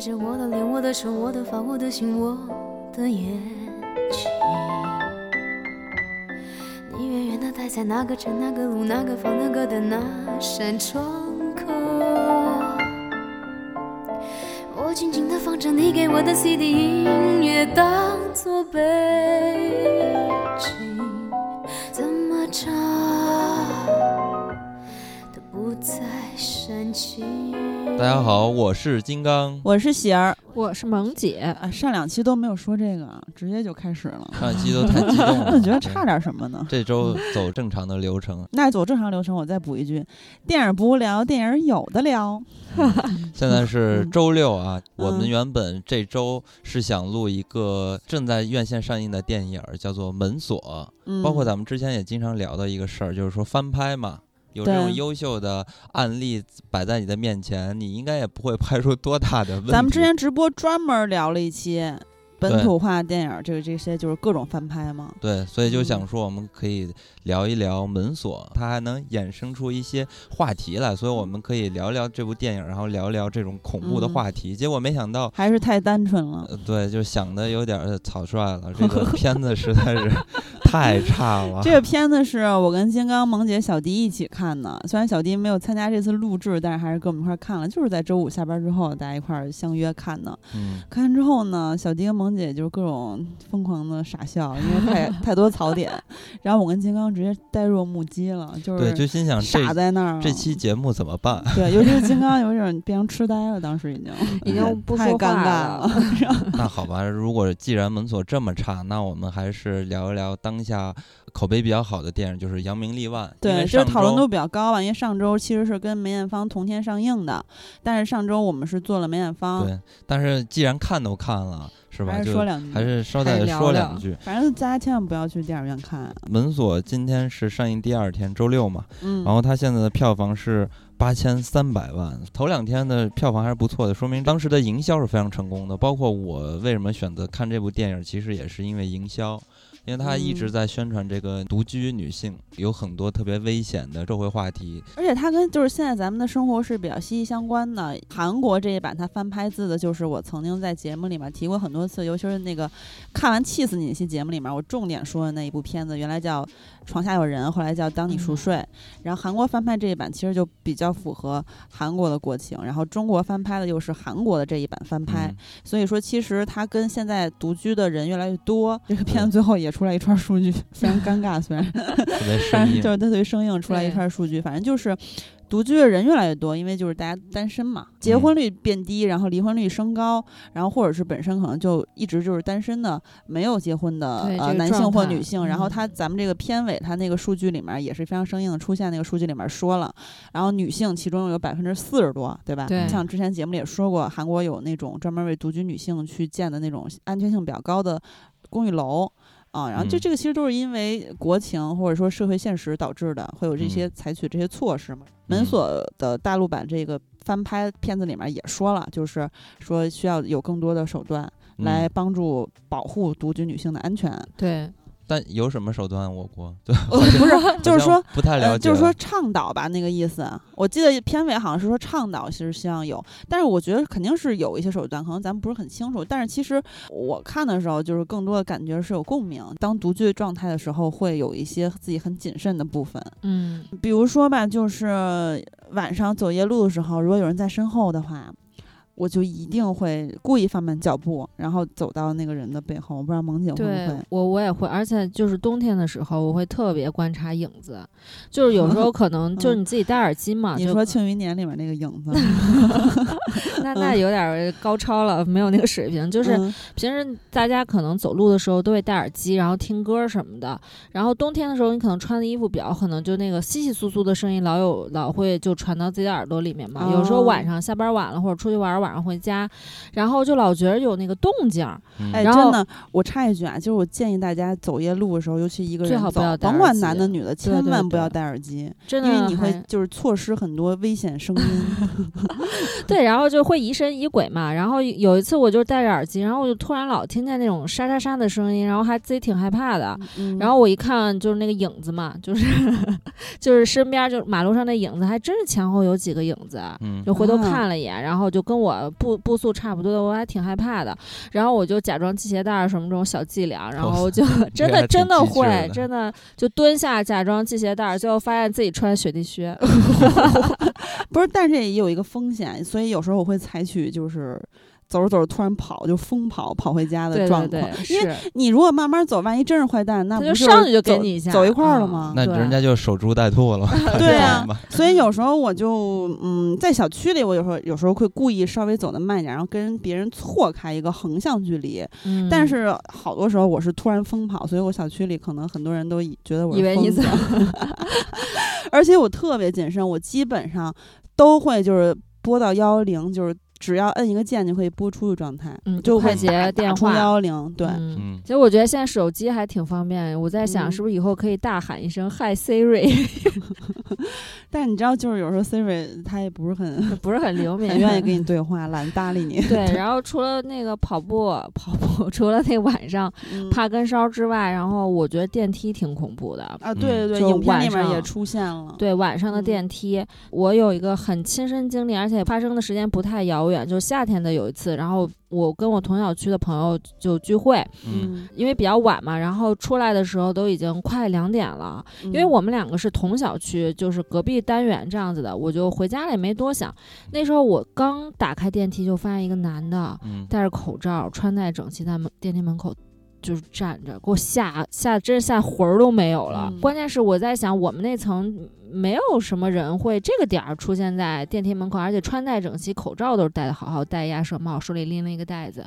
着我的脸、我的手、我的发、我的心、我的眼睛。你远远地待在那个城、那个路、那个房、那个的那扇窗口。我静静地放着你给我的 CD 音乐，当作背景，怎么唱都不再煽情。大家好，我是金刚。我是喜儿，我是萌姐，啊，上两期都没有说这个，直接就开始了。上一期都太激动了，我觉得差点什么呢？这周走正常的流程，那走正常流程，我再补一句：电影不无聊，电影有的聊。现在是周六啊，嗯我们原本这周是想录一个正在院线上映的电影，叫做《门锁》，嗯，包括咱们之前也经常聊的一个事儿，就是说翻拍嘛。有这种优秀的案例摆在你的面前，你应该也不会 拍出多大的问题。咱们之前直播专门聊了一期本土化电影，这个这些就是各种翻拍嘛。对，所以就嗯想说，我们可以聊一聊门锁，它还能衍生出一些话题来，所以我们可以聊聊这部电影，然后聊聊这种恐怖的嗯话题。结果没想到，还是太单纯了。呃，对，就想的有点草率了，这个片子实在是 太差了。这个片子是我跟金刚、萌姐、小迪一起看的，虽然小迪没有参加这次录制，但是还是跟我们一块儿看了，就是在周五下班之后，大家一块儿相约看的。嗯，看完之后呢，小迪跟萌姐就是各种疯狂的傻笑，因为太太多槽点。然后我跟金刚直接呆若木鸡了，就是对，就心想傻在那儿了。这期节目怎么办？对，尤其是金刚 有点变成痴呆了，当时已经已经不太尴尬了了。那好吧，如果既然门锁这么差，那我们还是聊一聊当下口碑比较好的电影，就是《扬名立万》。对，就是讨论度比较高吧，因为上周其实是跟梅艳芳同天上映的，但是上周我们是做了梅艳芳，对，但是既然看都看了，是吧？还是说两句，还是稍还再说两句。反正大家千万不要去电影院看，门锁今天是上映第二天，周六嘛，嗯，然后它现在的票房是八千三百万，头两天的票房还是不错的，说明当时的营销是非常成功的。包括我为什么选择看这部电影，其实也是因为营销。因为他一直嗯在宣传这个独居女性有很多特别危险的社会话题，而且它跟就是现在咱们的生活是比较息息相关的。韩国这一版它翻拍自的就是我曾经在节目里面提过很多次，尤其是那个看完气死你那期节目里面，我重点说的那一部片子，原来叫《床下有人》，后来叫《当你熟睡》。然后韩国翻拍这一版其实就比较符合韩国的国情，然后中国翻拍的又是韩国的这一版翻拍，嗯所以说其实它跟现在独居的人越来越多，这个片子最后也出来一串数据，非常尴尬，虽然。但。是就是它特别生硬出来一对串数据，反正就是独居的人越来越多，因为就是大家单身嘛，结嗯婚率变低，然后离婚率升高，然后或者是本身可能就一直就是单身的，没有结婚的呃男性或女性，然后嗯他咱们这个片尾他那个数据里面也是非常生硬的出现，那个数据里面说了，然后女性其中有百分之四十多，对吧？对像之前节目里也说过，韩国有那种专门为独居女性去建的那种安全性比较高的公寓楼。啊，然后这嗯。这个其实都是因为国情或者说社会现实导致的，会有这些嗯。采取这些措施嘛。门嗯。锁的大陆版这个翻拍片子里面也说了，就是说需要有更多的手段来嗯帮助保护独居女性的安全。对，但有什么手段？我国 对，不是，就是说不太了呃，解，就是说倡导吧，那个意思。我记得片尾好像是说倡导，其实希望有，但是我觉得肯定是有一些手段，可能咱们不是很清楚。但是其实我看的时候，就是更多的感觉是有共鸣。当独居状态的时候，会有一些自己很谨慎的部分，嗯，比如说吧，就是晚上走夜路的时候，如果有人在身后的话。我就一定会故意放慢脚步，然后走到那个人的背后。我不知道萌姐会不会？我我也会，而且就是冬天的时候，我会特别观察影子，就是有时候可能 就是你自己戴耳机嘛，就你说《庆余年》里面那个影子，那那有点儿高超了，没有那个水平。就是嗯平时大家可能走路的时候都会戴耳机，然后听歌什么的。然后冬天的时候，你可能穿的衣服比较可能就那个窸窸窣窣的声音，老有老会就传到自己的耳朵里面嘛。有时候哦晚上下班晚了或者出去玩儿，晚上回家，然后就老觉得有那个动静儿。嗯哎，然后真的，我插一句啊，就是我建议大家走夜路的时候，尤其一个人走最好不要，戴甭管耳机男的女的，千万不要戴耳机，真的因为你会就是错失很多危险声音。对，然后就会疑神疑鬼嘛。然后有一次我就戴着耳机，然后我就突然老听见那种沙沙沙的声音，然后还自己挺害怕的。嗯然后我一看就是那个影子嘛，就是 就是身边就马路上那影子，还真是前后有几个影子。嗯就回头啊看了一眼，然后就跟我我步步速差不多的，我还挺害怕的。然后我就假装系鞋带儿什么这种小伎俩，然后就 真的真的会真的就蹲下假装系鞋带儿，最后发现自己穿雪地靴。不是，但是也有一个风险，所以有时候我会采取就是走着走着突然跑，就疯跑跑回家的状况。对对，因为你如果慢慢走，万一真是坏蛋，那就上去就给走你一下走一块儿了嗯吗？那人家就守株待兔了。对啊所以有时候我就嗯，在小区里，我有时候有时候会故意稍微走的慢一点，然后跟别人错开一个横向距离。嗯但是好多时候我是突然疯跑，所以我小区里可能很多人都以觉得我是以为你疯子而且我特别谨慎，我基本上都会就是拨到幺幺零，就是只要摁一个键就可以拨出的状态，嗯就快捷电话幺零。对，其实我觉得现在手机还挺方便，我在想嗯是不是以后可以大喊一声 “Hi Siri”，但是你知道，就是有时候 Siri 它也不是很 不是很灵敏，很愿意跟你对话，懒得搭理你。对，然后除了那个跑步，跑步除了那晚上嗯怕跟梢之外，然后我觉得电梯挺恐怖的。啊，对对对，影片里面也出现了。对晚上的嗯电梯，我有一个很亲身经历，而且发生的时间不太遥远，就是夏天的有一次，然后我跟我同小区的朋友就聚会，嗯嗯，因为比较晚嘛，然后出来的时候都已经快两点了，因因为我们两个是同小区，就是隔壁单元这样子的，我就回家了也没多想。那时候我刚打开电梯，就发现一个男的嗯，戴着口罩，穿戴整齐，在门电梯门口就是站着，给我吓吓，真是吓魂儿都没有了。嗯关键是我在想，我们那层没有什么人会这个点儿出现在电梯门口，而且穿戴整齐，口罩都是戴的好好，戴鸭舌帽，手里拎了一个袋子。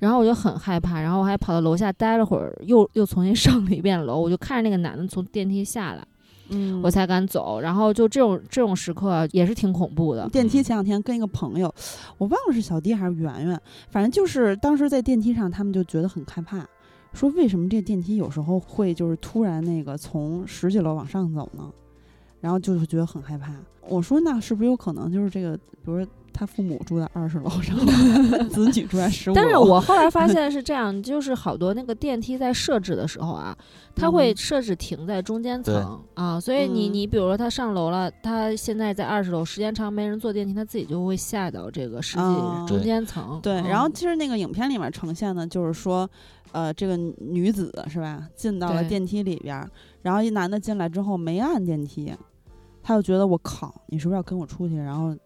然后我就很害怕，然后我还跑到楼下待了会儿，又又重新 上了一遍楼，我就看着那个男的从电梯下来，嗯，我才敢走。然后就这种这种时刻也是挺恐怖的。电梯前两天跟一个朋友，我忘了是小迪还是圆圆，反正就是当时在电梯上，他们就觉得很害怕，说为什么这电梯有时候会就是突然那个从十几楼往上走呢？然后就是觉得很害怕。我说那是不是有可能就是这个，比如说他父母住在二十楼上，子女住在十五楼？但是我后来发 现是这样，就是好多那个电梯在设置的时候啊，它会嗯设置停在中间对层啊，所以你嗯你比如说他上楼了，他现在在二十楼，时间长没人坐电梯，他自己就会下到这个十哦几中间层。对，嗯然后其实那个影片里面呈现的就是说，呃，这个女子是吧，进到了电梯里边儿，然后一男的进来之后没按电梯，他就觉得我靠，你是不是要跟我出去？然后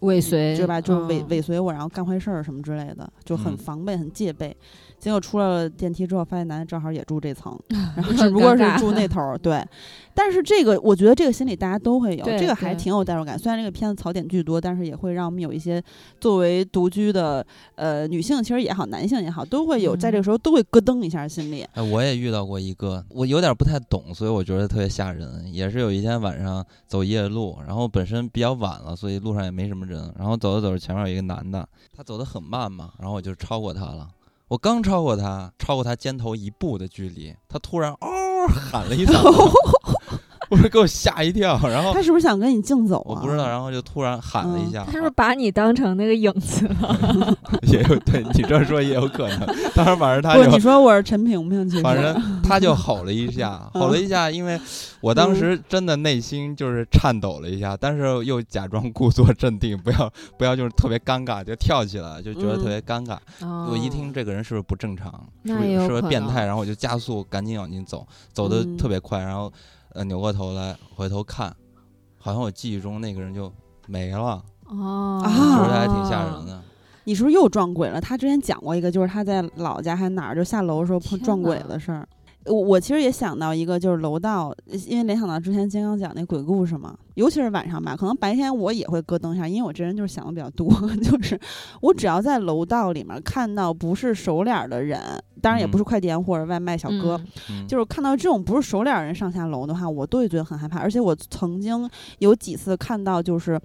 尾随对吧？就是尾嗯尾随我，然后干坏事儿什么之类的，就很嗯防备、很戒备。结果出了电梯之后，发现男的正好也住这层，然后只不过是住那头儿。对，但是这个我觉得这个心理大家都会有，对这个还挺有代入感。虽然这个片子槽点巨多，但是也会让我们有一些作为独居的呃女性，其实也好，男性也好，都会有在这个嗯时候都会咯噔一下心里。哎，我也遇到过一个，我有点不太懂，所以我觉得特别吓人。也是有一天晚上走夜路，然后本身比较晚了，所以路上也没什么人。然后走着走着，前面有一个男的，他走得很慢嘛，然后我就超过他了。我刚超过他，超过他肩头一步的距离，他突然嗷喊了一嗓子，我说给我吓一跳。然后他是不是想跟你竞走啊？我不知道，然后就突然喊了一下，他是不是把你当成那个影子了？也有对你这说也有可能。当时反正他，就你说我是陈萍萍，其实反正他就吼了一下，吼了一下，因为我当时真的内心就是颤抖了一下，但是又假装故作镇定，不要不要就是特别尴尬，就跳起来，就觉得特别尴尬。我一听这个人是不是不正常，是不是是不是变态，然后我就加速赶紧往进走，走的嗯特别快，然后呃扭过头来回头看，好像我记忆中那个人就没了，哦，啊觉得还挺吓人的。你是不是又撞鬼了？他之前讲过一个，就是他在老家还哪儿就下楼的时候碰撞鬼的事儿。我我其实也想到一个，就是楼道，因为联想到之前金刚讲那鬼故事嘛，尤其是晚上吧，可能白天我也会咯噔一下，因为我这人就是想的比较多，就是我只要在楼道里面看到不是熟脸儿的人，当然也不是嗯快递员或者外卖小哥，就是看到这种不是熟脸儿人上下楼的话，我都会觉得很害怕。而且我曾经有几次看到，就是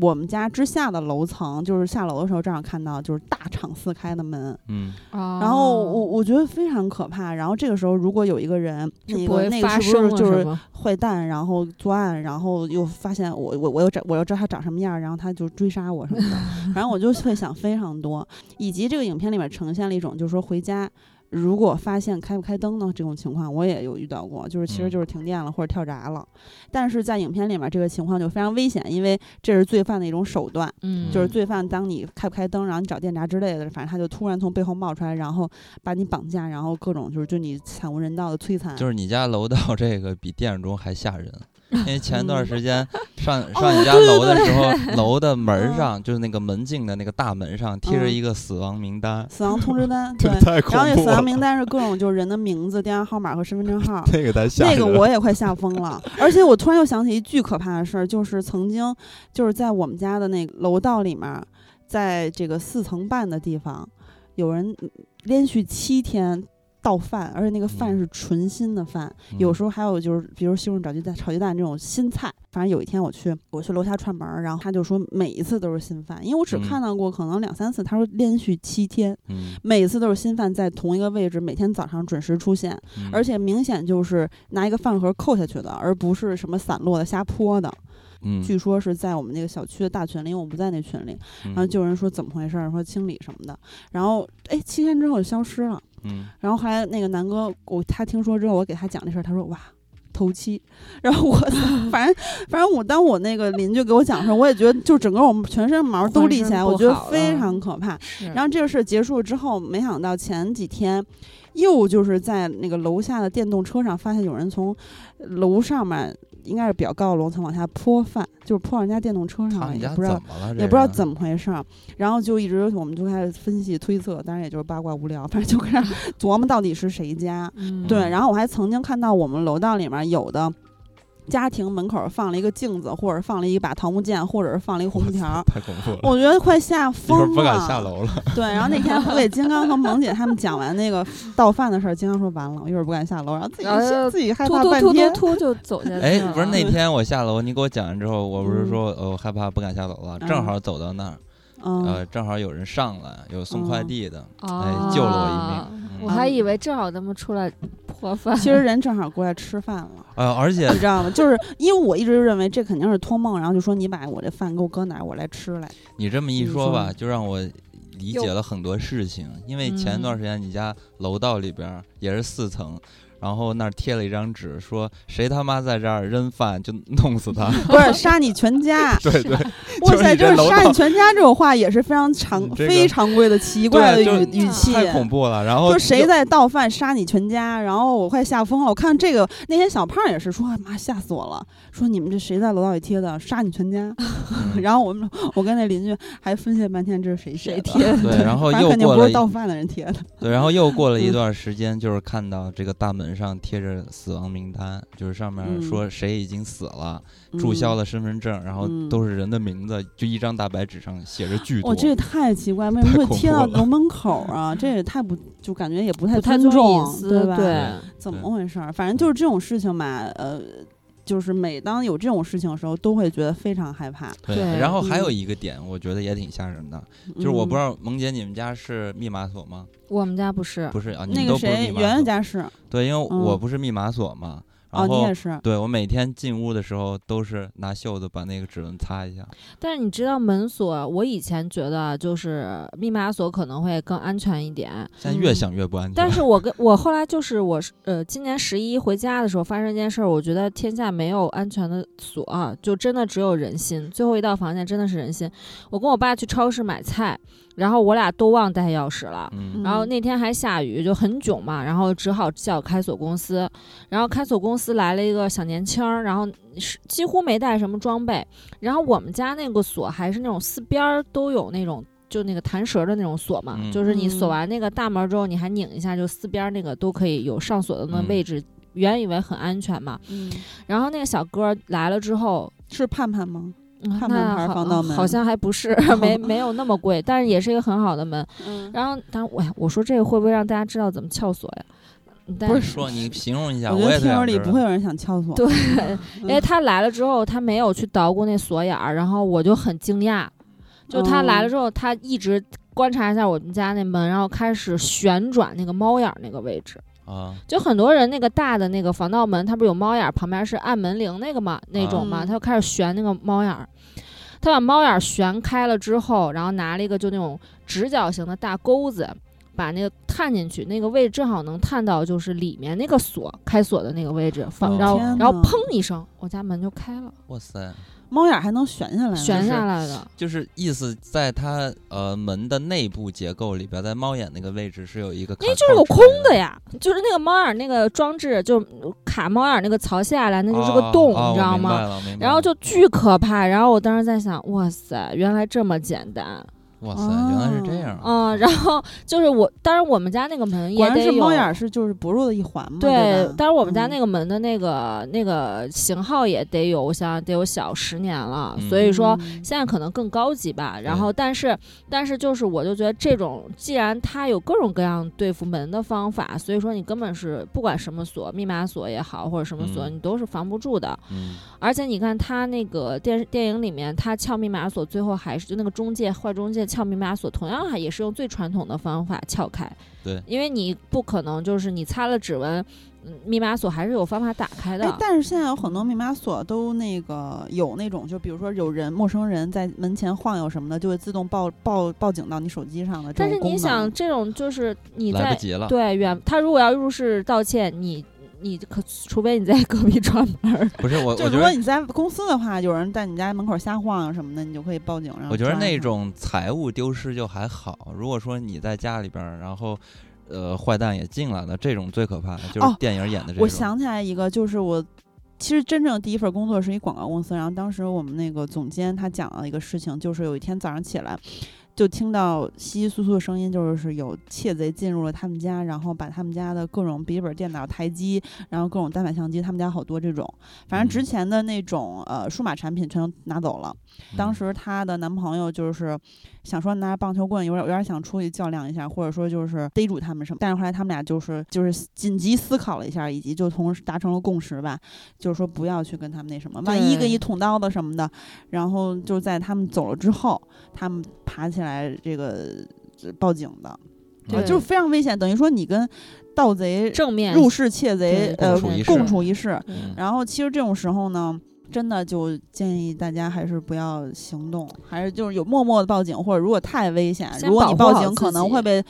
我们家之下的楼层，就是下楼的时候正好看到，就是大敞四开的门，嗯，然然后我我觉得非常可怕。然后这个时候如果有一个人，那不会个那个发是不是就是吗？坏蛋，然后作案，然后又发现我我我又找我又知道他长什么样，然后他就追杀我什么的，反正我就会想非常多，以及这个影片里面呈现了一种就是说回家。如果发现开不开灯呢这种情况，我也有遇到过，就是其实嗯就是停电了或者跳闸了。但是在影片里面这个情况就非常危险，因为这是罪犯的一种手段。嗯，就是罪犯，当你开不开灯，然后你找电闸之类的，反正他就突然从背后冒出来，然后把你绑架，然后各种就是对你惨无人道的摧残。就是你家楼道这个比电影中还吓人，因为前段嗯时间 上哦上你家楼的时候，楼的门上就是那个门禁的那个大门上贴着嗯一个死亡名单，死亡通知单，对，太恐然后那，死亡名单是各种就是人的名字、电话号码和身份证号。那个太吓那。个我也快吓疯了，而且我突然又想起一巨可怕的事儿，就是曾经就是在我们家的那个楼道里面，在这个四层半的地方，有人嗯连续七天倒饭，而且那个饭嗯是纯新的饭，有嗯时候还有就是，比如西红柿炒鸡蛋、炒鸡蛋这种新菜。反正有一天我去，我去楼下串门儿，然后他就说每一次都是新饭，因为我只嗯看到过可能两三次，他说连续七天，嗯，每次都是新饭在同一个位置，每天早上准时出现，嗯而且明显就是拿一个饭盒扣下去的，而不是什么散落的瞎泼的。嗯，据说是在我们那个小区的大群里，因为我不在那群里，嗯然后就有人说怎么回事儿，说清理什么的，然后哎七天之后就消失了。嗯然后后来那个南哥，我他听说之后，我给他讲这事儿，他说哇。头七，然后我 反正反正我当我那个邻居给我讲的时候，我也觉得就整个我们全身毛都立起来，我觉得非常可怕。然后这个事结束之后，没想到前几天又就是在那个楼下的电动车上发现有人从楼上面应该是比较高的楼层往下泼饭，就是泼到人家电动车上也不知道？也不知道。怎么回事儿，然后就一直我们就开始分析推测，当然也就是八卦无聊，反正就开始琢磨到底是谁家。嗯对，然后我还曾经看到我们楼道里面有的家庭门口放了一个镜子，或者放了一把桃木剑，或者是放了一个红布条儿 太恐怖了，我觉得快吓疯不敢下了。楼了。对，然后那天我给金刚和萌姐他们讲完那个倒饭的事儿，金刚说完了，我一会儿不敢下楼，然后自己自己害突突突怕半天突。突就走下去了。哎，不是那嗯天我下楼，你给我讲完之后，我不是嗯说呃我害怕不敢下楼了，正嗯好走到那儿，嗯呃，，正好有人上来，有送快嗯递的，哦哎，救了我一命。嗯我还以为正好他们出来破饭。其实人正好过来吃饭了。呃，而且你知道吗？就是因为我一直认为这肯定是托梦，然后就说你把我这饭给我搁哪儿，我来吃来。你这么一你说说吧，就让我理解了很多事情。因为前一段嗯时间你家楼道里边也是四层，然后那儿贴了一张纸，说谁他妈在这儿扔饭就弄死他。不是杀你全家！对 对，哇塞，就是杀你全家这种话也是非常常、这个非常规的奇怪的语语气。太恐怖了。然后说谁在倒饭杀你全家，然后我快吓疯了。我看这个那天小胖也是说，哎妈吓死我了，说你们这谁在楼道里贴的，杀你全家。嗯然后我们我跟那邻居还分析了半天这是谁谁贴的，对，然后又肯定不是过了一倒饭的人贴的。对，然后又过了一嗯段时间，就是看到这个大门上贴着死亡名单，就是上面嗯说谁已经死了，注销了身份证，然后嗯都是人的名字，就一张大白纸上写着巨多。哦、这也太奇怪，为 什么会贴到楼门口啊？这也太不就感觉也不太尊尊重，隐私，对吧？对，怎么回事儿？反正就是这种事情嘛，呃，就是每当有这种事情的时候，都会觉得非常害怕。对，对然后还有嗯一个点，我觉得也挺吓人的，就是我不知道道萌姐你们家是密码锁吗？我们家不是，不是啊，你那个们都不是密谁，圆圆。家是对，因为我嗯不是密码锁嘛，哦，你也是，对我每天进屋的时候都是拿袖子把那个指纹擦一下。但是你知道门锁，我以前觉得就是密码锁可能会更安全一点，现在越嗯想越不安全。但是 我跟我后来就是我是呃，今年十一回家的时候发生一件事儿，我觉得天下没有安全的锁、啊，就真的只有人心。最后一道防线真的是人心。我跟我爸去超市买菜，然后我俩都忘带钥匙了。嗯然后那天还下雨，就很囧嘛，然后只好叫开锁公司。然后开锁公司来了一个小年轻儿，然后是几乎没带什么装备。然后我们家那个锁还是那种四边儿都有那种。就那个弹舌的那种锁嘛，嗯就是你锁嗯完那个大门之后，你还拧一下，就四边儿那个都可以有上锁的那位置。原以为很安全嘛，嗯，然后那个小哥来了之后，是盼盼吗？嗯看门牌那好防盗门好像还不是 没没有那么贵，但是也是一个很好的门。嗯，然后，当然我我说这个会不会让大家知道怎么撬锁呀？但不是说你形容一下，我觉也得听友里不会有人想撬锁。对，嗯 因为他来了之后，他没有去捣鼓那锁眼儿，然后我就很惊讶。就他来了之后，他一直观察一下我们家那门，然后开始旋转那个猫眼儿那个位置。啊，就很多人那个大的那个防盗门，它不是有猫眼儿，旁边是按门铃那个嘛那种嘛，嗯他就开始旋那个猫眼儿。他把猫眼儿旋开了之后，然后拿了一个就那种直角形的大钩子，把那个探进去，那个位置正好能探到就是里面那个锁开锁的那个位置，然后然后砰一声，我家门就开了，哇塞，猫眼儿还能悬下来呢，悬下来的。就是意思在它呃门的内部结构里边，在猫眼那个位置是有一个卡因为就是个空的呀，就是那个猫眼儿那个装置，就卡猫眼儿那个槽下来，那就是个哦洞，哦你知道吗？然后就巨可怕，然后我当时在想，哇塞，原来这么简单，哇塞，原来是这样啊。嗯，然后就是我，当然我们家那个门也得有猫眼是就是不入的一环嘛，对但是我们家嗯那个门的那个、那个型号也得有，我想得有小十年了，嗯所以说嗯现在可能更高级吧。然后，但是但是就是我就觉得这种，既然它有各种各样对付门的方法，所以说你根本是不管什么锁，密码锁也好，或者什么锁，嗯你都是防不住的。嗯而且你看他那个电视电影里面，他撬密码锁，最后还是就那个中介坏中介撬密码锁，同样还也是用最传统的方法撬开。对因为你不可能就是你擦了指纹，嗯，密码锁还是有方法打开的。哎，但是现在有很多密码锁都那个有那种，就比如说有人陌生人在门前晃悠什么的，就会自动报报报警到你手机上的这但是。你想，这种就是你在来不及了。对远，他如果要入室盗窃，你你可除非你在隔壁串门儿。不是我，就如果你在公司的话，有人在你家门口瞎晃悠什么的，你就可以报警。然后我觉得那种财物丢失就还好。如果说你在家里边儿，然后呃坏蛋也进来了，这种最可怕的，就是哦电影演的这种。我想起来一个，就是我其实真正第一份工作是一广告公司，然后当时我们那个总监他讲了一个事情，就是有一天早上起来。就听到稀稀疏疏的声音，就是有窃贼进入了他们家，然后把他们家的各种笔记本电脑、台机，然后各种单反相机，他们家好多这种，反正值嗯钱的那种呃数码产品全都拿走了。当嗯。时她的男朋友就是想说拿棒球棍，有点有点想出去较量一下，或者说就是逮住他们什么。但是后来他们俩就是就是紧急思考了一下，以及就同时达成了共识吧，就是说不要去跟他们那什么，万一给对你捅刀子什么的。然后就在他们走了之后，他们爬起来这个呃报警的，对就是非常危险，等于说你跟盗贼正面入室窃贼呃共处一室一室。嗯然后其实这种时候呢，真的就建议大家还是不要行动，还是就是有默默的报警，或者如果太危险，如果你报警可能会被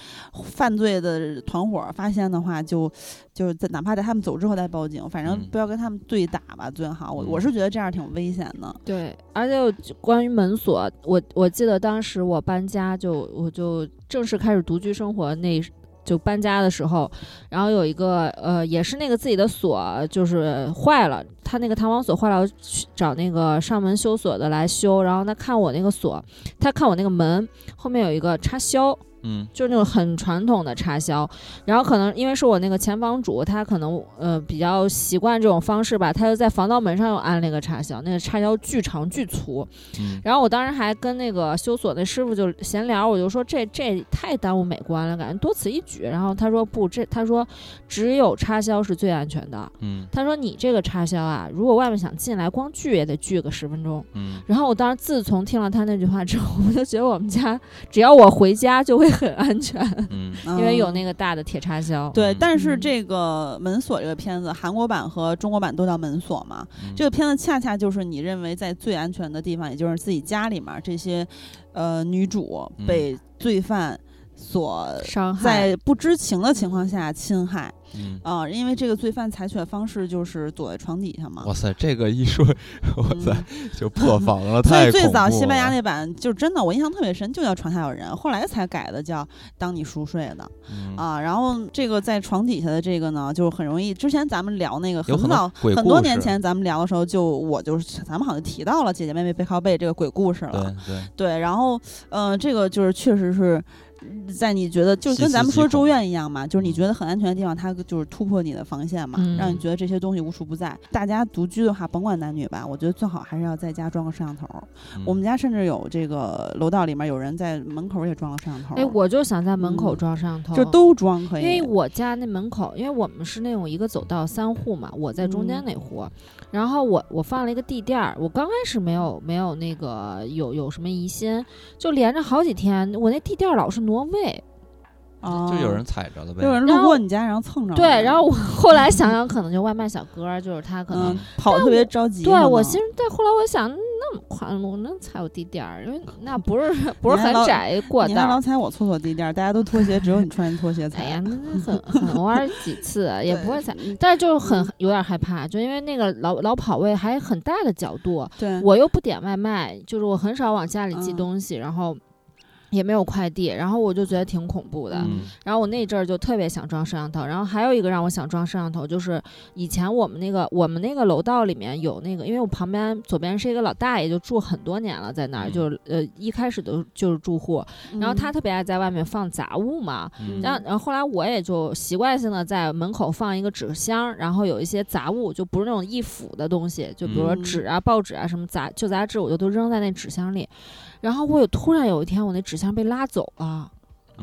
犯罪的团伙发现的话，就就在哪怕在他们走之后再报警，反正嗯不要跟他们对打吧，最好。我我嗯是觉得这样挺危险的。对，而且我就关于门锁，我我记得当时我搬家就我就正式开始独居生活那。就搬家的时候，然后有一个呃，也是那个自己的锁就是坏了，他那个弹簧锁坏了，去找那个上门修锁的来修，然后他看我那个锁，他看我那个门后面有一个插销，嗯就是那种很传统的插销，然后可能因为是我那个前房主，他可能呃比较习惯这种方式吧，他就在防盗门上又安了一个插销，那个插销巨长巨粗。嗯然后我当时还跟那个修锁那师傅就闲聊，我就说这这太耽误美观了，感觉多此一举。然后他说不，这他说只有插销是最安全的。嗯他说你这个插销啊，如果外面想进来，光锯也得锯个十分钟。嗯然后我当时自从听了他那句话之后，我就觉得我们家只要我回家就会很安全。嗯因为有嗯那个大的铁插销。对，嗯但是嗯这个门锁这个片子，韩国版和中国版都叫门锁嘛。嗯这个片子恰恰就是你认为在最安全的地方，也就是自己家里面，这些呃女主嗯被罪犯所伤害在不知情的情况下侵害嗯，啊、因为这个罪犯采取的方式就是躲在床底下嘛。哇塞，这个一说，哇塞嗯，就破防了，所太以最早西班牙那版就真的我印象特别深，就叫床下有人，后来才改的叫当你熟睡的嗯啊。然后这个在床底下的这个呢，就很容易。之前咱们聊那个很早很多年前咱们聊的时候，就我就是咱们好像提到了姐姐妹妹背靠背这个鬼故事了。对对，对，然后呃，这个就是确实是。在你觉得就跟咱们说极恐咒怨一样嘛，就是你嗯。觉得很安全的地方，它就是突破你的防线嘛，让你嗯觉得这些东西无处不在。大家独居的话，甭管男女吧，我觉得最好还是要在家装个摄像头。我们嗯家甚至有这个楼道里面有人在门口也装了摄像头，哎，我就想在门口嗯装摄像头，就都装可以。因为我家那门口，因为我们是那种一个走道三户嘛，我在中间嗯。那户，然后我我放了一个地垫儿，我刚开始没有没有那个有有什么疑心，就连着好几天，我那地垫儿老是挪位，啊，就有人踩着了呗，有人路过你家，然后蹭着了。对，然后我后来想想，可能就外卖小哥儿，就是他可能。嗯，跑得特别着急。对我心，但后来我想，那那么宽，我能踩我地垫儿，因为那不是 不是很窄一过你还老。踩我厕所地垫儿，大家都拖鞋，只有你穿拖鞋踩。哎呀，那 那很很偶尔几次啊也不会踩，嗯但是就是很有点害怕，就因为那个老老跑位还很大的角度，对，我又不点外卖，就是我很少往家里寄嗯东西，然后也没有快递，然后我就觉得挺恐怖的。嗯然后我那阵儿就特别想装摄像头，然后还有一个让我想装摄像头，就是以前我们那个我们那个楼道里面有那个，因为我旁边左边是一个老大爷，就住很多年了，在那儿、嗯就是呃一开始都就是住户，然后他嗯特别爱在外面放杂物嘛，嗯然后然后后来我也就习惯性的在门口放一个纸箱，然后有一些杂物，就不是那种易腐的东西，就比如说嗯纸啊、报纸啊什么杂旧杂志，我就都扔在那纸箱里。然后我有突然有一天，我那纸箱被拉走了。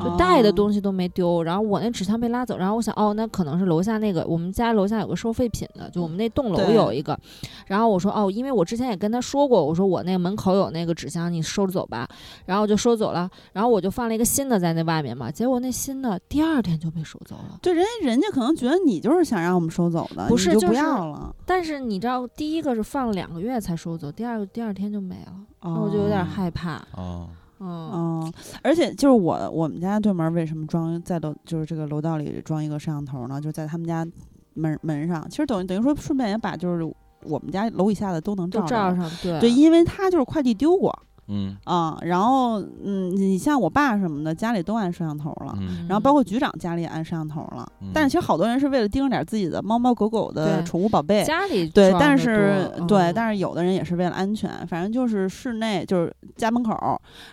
就带的东西。都没丢，然后我那纸箱被拉走，然后我想，哦，那可能是楼下那个，我们家楼下有个收废品的，就我们那栋楼有一个，然后我说，哦，因为我之前也跟他说过，我说我那个门口有那个纸箱，你收走吧，然后我就收走了，然后我就放了一个新的在那外面嘛，结果那新的第二天就被收走了，对，人家人家可能觉得你就是想让我们收走的，不是就不要了。但是你知道，第一个是放了两个月才收走，第二个第二天就没了，然后我就有点哦害怕，哦，嗯，嗯，而且就是我我们家对门为什么装在楼就是这个楼道里装一个摄像头呢？就在他们家门门上，其实等于等于说顺便也把就是我们家楼以下的都能都照上，对对，因为他就是快递丢过嗯。啊、然后嗯，你像我爸什么的，家里都安摄像头了。嗯。然后包括局长家里也安摄像头了，嗯。但是其实好多人是为了盯着点自己的猫猫狗狗的对宠物宝贝，家里对，装得但是多对，嗯。但是有的人也是为了安全，反正就是室内就是家门口、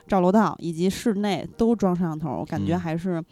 照楼道以及室内都装摄像头，感觉嗯。还是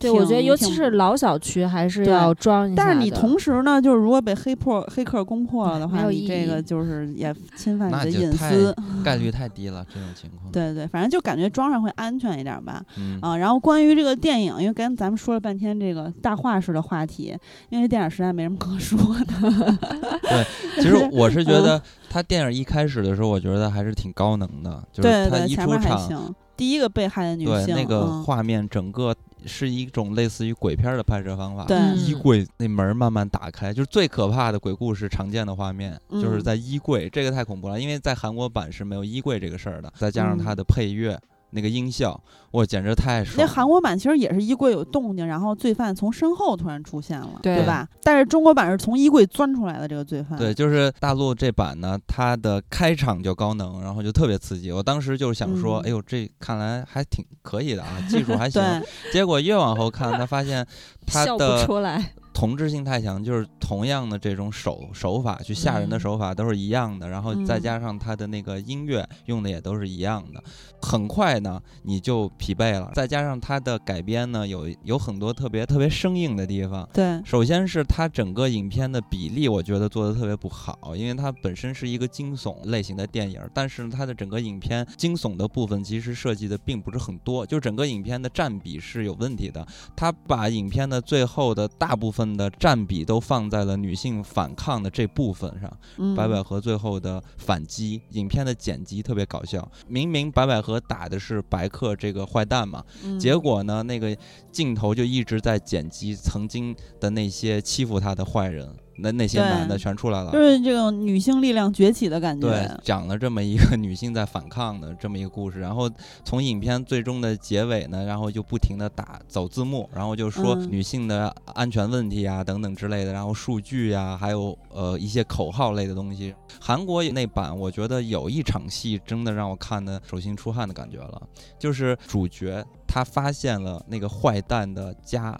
对，我觉得尤其是老小区还是要装一下。但是你同时呢，就是如果被黑破黑客攻破了的话，你这个就是也侵犯你的隐私。概率太低了，这种情况。，对对，反正就感觉装上会安全一点吧。嗯啊，然后关于这个电影，因为刚咱们说了半天这个大话式的话题，因为电影实在没什么可说的。对其实我是觉得他电影一开始的时候，我觉得还是挺高能的，就对对，是他一出前面还场，行。第一个被害的女性，对那个嗯画面整个是一种类似于鬼片儿的拍摄方法。衣柜那门儿慢慢打开，就是最可怕的鬼故事常见的画面，就是嗯在衣柜，这个太恐怖了，因为在韩国版是没有衣柜这个事儿的，再加上它嗯的配乐。那个音效，哇，简直太爽！那韩国版其实也是衣柜有动静，然后罪犯从身后突然出现了，对吧？但是中国版是从衣柜钻出来的这个罪犯。对，就是大陆这版呢，它的开场就高能，然后就特别刺激。我当时就是想说，嗯哎呦，这看来还挺可以的啊，技术还 行。对结果越往后看，他发现 他笑不的出来。同质性太强，就是同样的这种手手法去吓人的嗯手法都是一样的，然后再嗯加上他的那个音乐用的也都是一样的，很快呢你就疲惫了。再加上他的改编呢，有有很多特别特别生硬的地方。对首先是它整个影片的比例，我觉得做的特别不好，因为它本身是一个惊悚类型的电影，但是它的整个影片惊悚的部分其实设计的并不是很多，就整个影片的占比是有问题的。它把影片的最后的大部分的占比都放在了女性反抗的这部分上。嗯，白百合最后的反击，影片的剪辑特别搞笑。明明白百合打的是白客这个坏蛋嘛，嗯结果呢，那个镜头就一直在剪辑曾经的那些欺负他的坏人，那那些男的全出来了。就是这种女性力量崛起的感觉。对，讲了这么一个 女性在反抗的这么一个故事，然后从影片最终的结尾呢，然后就不停的打走字幕，然后就说嗯女性的安全问题啊等等之类的，然后数据呀、还有呃一些口号类的东西。韩国那版我觉得有一场戏真的让我看的手心出汗的感觉了，就是主角他发现了那个坏蛋的家。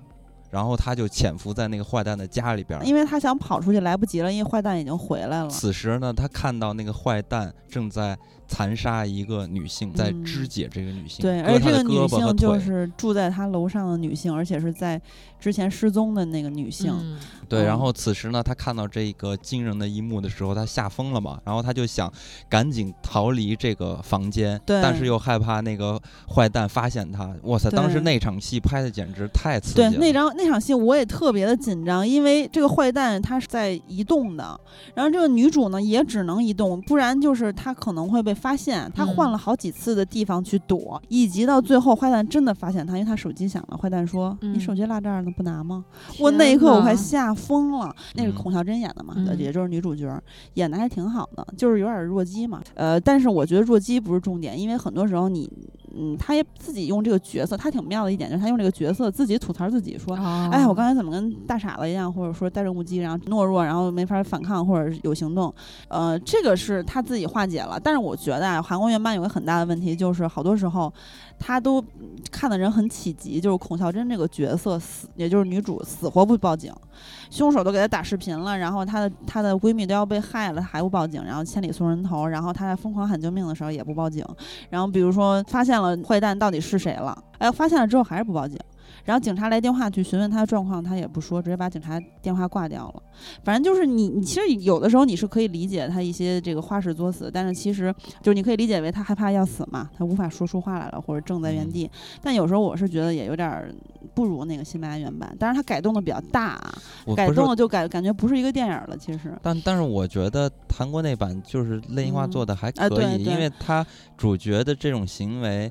然后他就潜伏在那个坏蛋的家里边，因为他想跑出去来不及了，因为坏蛋已经回来了。此时呢，他看到那个坏蛋正在残杀一个女性，在嗯肢解这个女性，对，而且这个女性就。是住在他楼上的女性，而且是在之前失踪的那个女性。嗯对，然嗯后此时呢，他看到这个惊人的一幕的时候，他吓疯了嘛，然后他就想赶紧逃离这个房间，对但是又害怕那个坏蛋发现他。哇塞，当时那场戏拍的简直太刺激了对。，那张那场戏我也特别的紧张，因为这个坏蛋他是在移动的，然后这个女主呢也只能移动，不然就是她可能会被发现，他嗯换了好几次的地方去躲，以及到最后坏蛋真的发现他，因为他手机响了，坏蛋说：“嗯你手机落这儿呢，不拿吗？”我那一刻我快吓疯了。那是嗯孔孝真演的嘛，嗯也就是女主角，演的还挺好的，就是有点弱鸡嘛。呃，但是我觉得弱鸡不是重点，因为很多时候你，嗯，他也自己用这个角色，他挺妙的一点就是他用这个角色自己吐槽自己说。哦哎，我刚才怎么跟大傻子一样，或者说呆若木鸡，然后懦弱，然后没法反抗，或者是有行动，呃，这个是他自己化解了。但是我觉觉得啊，韩国原版有个很大的问题，就是好多时候他都看的人很起急，就是孔孝真这个角色死，也就是女主死活不报警，凶手都给她打视频了，然后她的她的闺蜜都要被害了，她还不报警，然后千里送人头，然后她在疯狂喊救命的时候也不报警，然后比如说发现了坏蛋到底是谁了，哎，发现了之后还是不报警。然后警察来电话去询问他的状况，他也不说，直接把警察电话挂掉了。反正就是你，你其实有的时候你是可以理解他一些这个花式作死，但是其实就是你可以理解为他害怕要死嘛，他无法说出话来了，或者正在原地。但有时候我是觉得也有点儿不如那个新白原版，但是他改动的比较大啊，改动了就感感觉不是一个电影了。其实，但但是我觉得韩国那版就是类型化嗯做的还可以，啊对对因为他主角的这种行为，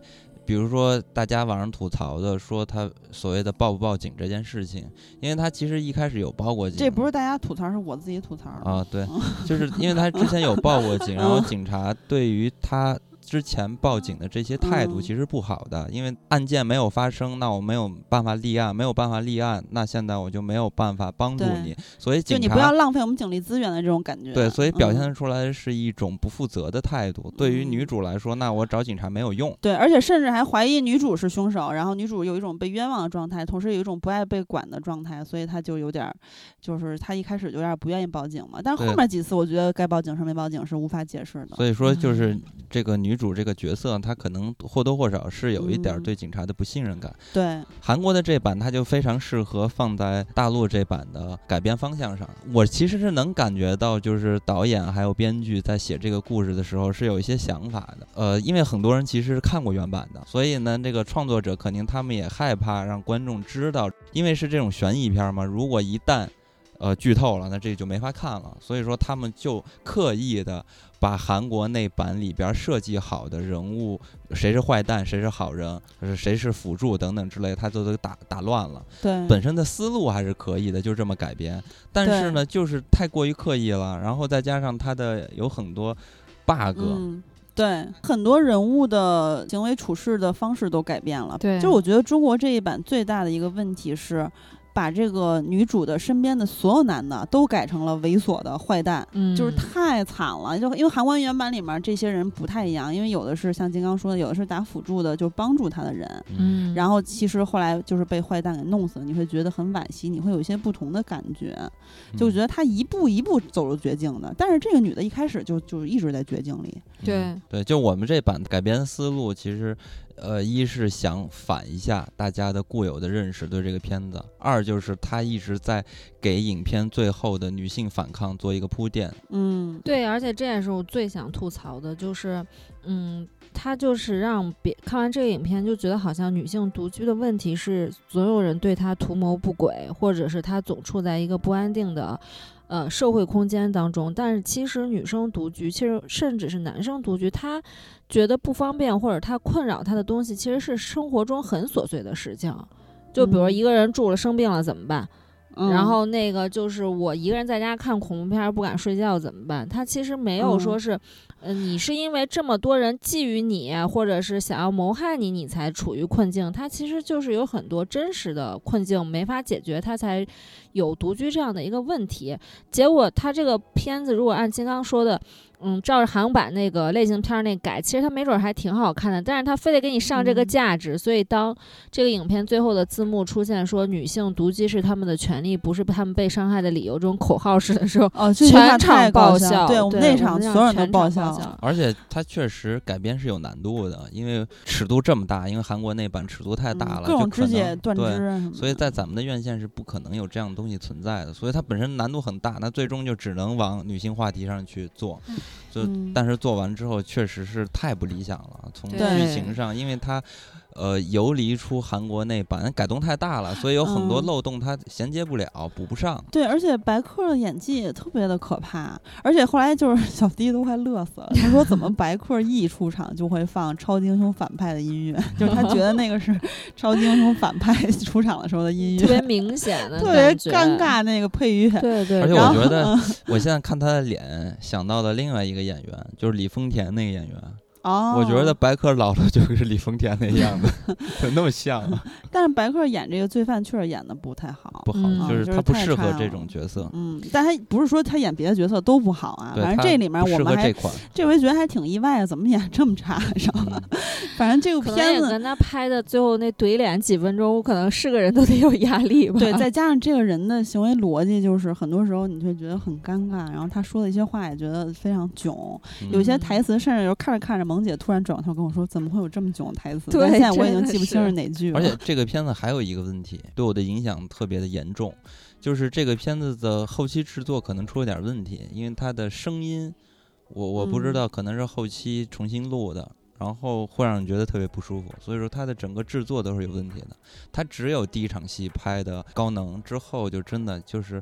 比如说大家网上吐槽的说他所谓的报不报警这件事情，因为他其实一开始有报过警，这不是大家吐槽，是我自己吐槽。啊，对，就是因为他之前有报过警，然后嗯 警察对于他。之前报警的这些态度嗯其实不好的，因为案件没有发生，那我没有办法立案，没有办法立案，那现在我就没有办法帮助你，所以警察就你不要浪费我们警力资源的这种感觉。对，所以表现出来是一种不负责的态度。对于女嗯主来说，那我找警察没有用。对，而且甚至还怀疑女主是凶手，然后女主有一种被冤枉的状态，同时有一种不爱被管的状态，所以她就有点儿，就是她一开始有点儿不愿意报警嘛。但是后面几次，我觉得该报警是没报警是无法解释的。所以说，就是嗯这个女主这个角色，他可能或多或少是有一点对警察的不信任感。对，韩国的这版，它就非常适合放在大陆这版的改编方向上。我其实是能感觉到，就是导演还有编剧在写这个故事的时候是有一些想法的。呃，因为很多人其实是看过原版的，所以呢，这个创作者肯定他们也害怕让观众知道，因为是这种悬疑片嘛，如果一旦呃剧透了，那这就没法看了。所以说他们就刻意的把韩国那版里边设计好的人物，谁是坏蛋，谁是好人，是谁是辅助等等之类，他都都打打乱了。对，本身的思路还是可以的，就这么改编。但是呢，就是太过于刻意了，然后再加上它的有很多 bug，、嗯，对，很多人物的行为处事的方式都改变了。对就我觉得中国这一版最大的一个问题是。把这个女主的身边的所有男的都改成了猥琐的坏蛋，嗯，就是太惨了。就因为韩国原版里面这些人不太一样，因为有的是像金刚说的，有的是打辅助的，就帮助他的人。嗯，然后其实后来就是被坏蛋给弄死了，你会觉得很惋惜，你会有一些不同的感觉，就觉得得他一步一步走入绝境的。但是这个女的一开始就就一直在绝境里，对对，就我们这版改编思路，其实呃，一是想反一下大家的固有的认识对这个片子，二就是他一直在给影片最后的女性反抗做一个铺垫。嗯，对，而且这也是我最想吐槽的，就是，嗯，他就是让别看完这个影片就觉得好像女性独居的问题是所有人对她图谋不轨，或者是她总处在一个不安定的。呃，社会空间当中，但是其实女生独居，其实甚至是男生独居，他觉得不方便或者他困扰他的东西，其实是生活中很琐碎的事情。就比如嗯一个人住了生病了怎么办？嗯然后那个就是我一个人在家看恐怖片儿不敢睡觉怎么办？他其实没有说嗯是，嗯，你是因为这么多人觊觎你，或者是想要谋害你，你才处于困境。他其实就是有很多真实的困境没法解决，他才有独居这样的一个问题。结果他这个片子如果按金刚说的，嗯，照着韩版那个类型片儿那改，其实它没准儿还挺好看的，但是他非得给你上这个嗯价值，所以当这个影片最后的字幕出现说女性独居是他们的权利，不是他们被伤害的理由这种口号式的时候，全场爆笑。对我们那场场所有人都爆笑。而且它确实改编是有难度的，因为尺度这么大，因为韩国那版尺度太大了，嗯各种就可肢解断肢。所以在咱们的院线是不可能有这样的东西存在的，所以它本身难度很大，那最终就只能往女性话题上去做，就嗯。但是做完之后确实是太不理想了，从剧情上，因为它呃游离出韩国那版，改动太大了，所以有很多嗯漏洞它衔接不了，补不上。对，而且白客的演技也特别的可怕，而且后来就是小迪都快乐死了。他说怎么白客一出场就会放超级英雄反派的音乐，就是他觉得那个是超级英雄反派 出场的时候的音乐特别，明显的 特别尴。尬那个配乐。对对，而且我觉得，我现在看他的脸，想到了另外一个演员，就是李丰田那个演员。哦，我觉得白客老了就是李丰田那样子，怎么那么像啊？但是白客演这个罪犯确实演的不太好不。好，嗯就是他不适合这种角色。嗯，但他不是说他演别的角色都不好啊，反正这里面我们还合这款。这回觉得还挺意外的，怎么演这么差？上了，嗯 反正这个可能也片子跟他拍的最后那怼脸几分钟，我可能是个人都得有压力吧。对，再加上这个人的行为逻辑，就是很多时候你会觉得很尴尬，然后他说的一些话也觉得非常囧，有些嗯台词甚至有时候看着看着，萌姐突然转过头跟我说：“怎么会有这么囧的台词？”对但现在我已经记不清是是哪句了。而且这个片子还有一个问题，对我的影响特别的严重，就是这个片子的后期制作可能出了点问题，因为它的声音，我我不知嗯道，可能是后期重新录的，然后会让你觉得特别不舒服，所以说它的整个制作都是有问题的。它只有第一场戏拍的高能，之后就真的就是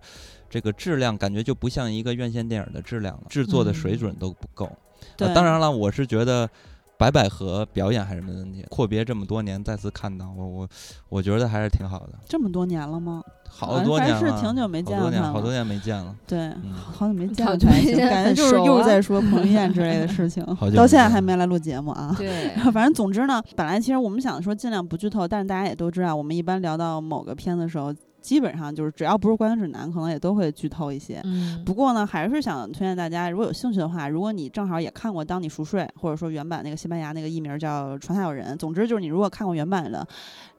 这个质量感觉就不像一个院线电影的质量了，制作的水准都不够。对呃，当然了，我是觉得白百合表演还是没问题。阔别这么多年，再次看到我，我我觉得还是挺好的。这么多年了吗？好多年了，是挺久没见好多年，了好多年没见了。对，嗯好久没见了才行，久没见感觉就是又在说彭于晏之类的事情 好久，到现在还没来录节目啊。对，反正总之呢，本来其实我们想说尽量不剧透，但是大家也都知道，我们一般聊到某个片子的时候，基本上就是只要不是观影指南，可能也都会剧透一些。嗯，不过呢，还是想推荐大家，如果有兴趣的话，如果你正好也看过《当你熟睡》，或者说原版那个西班牙那个译名叫《床下有人》，总之就是你如果看过原版的，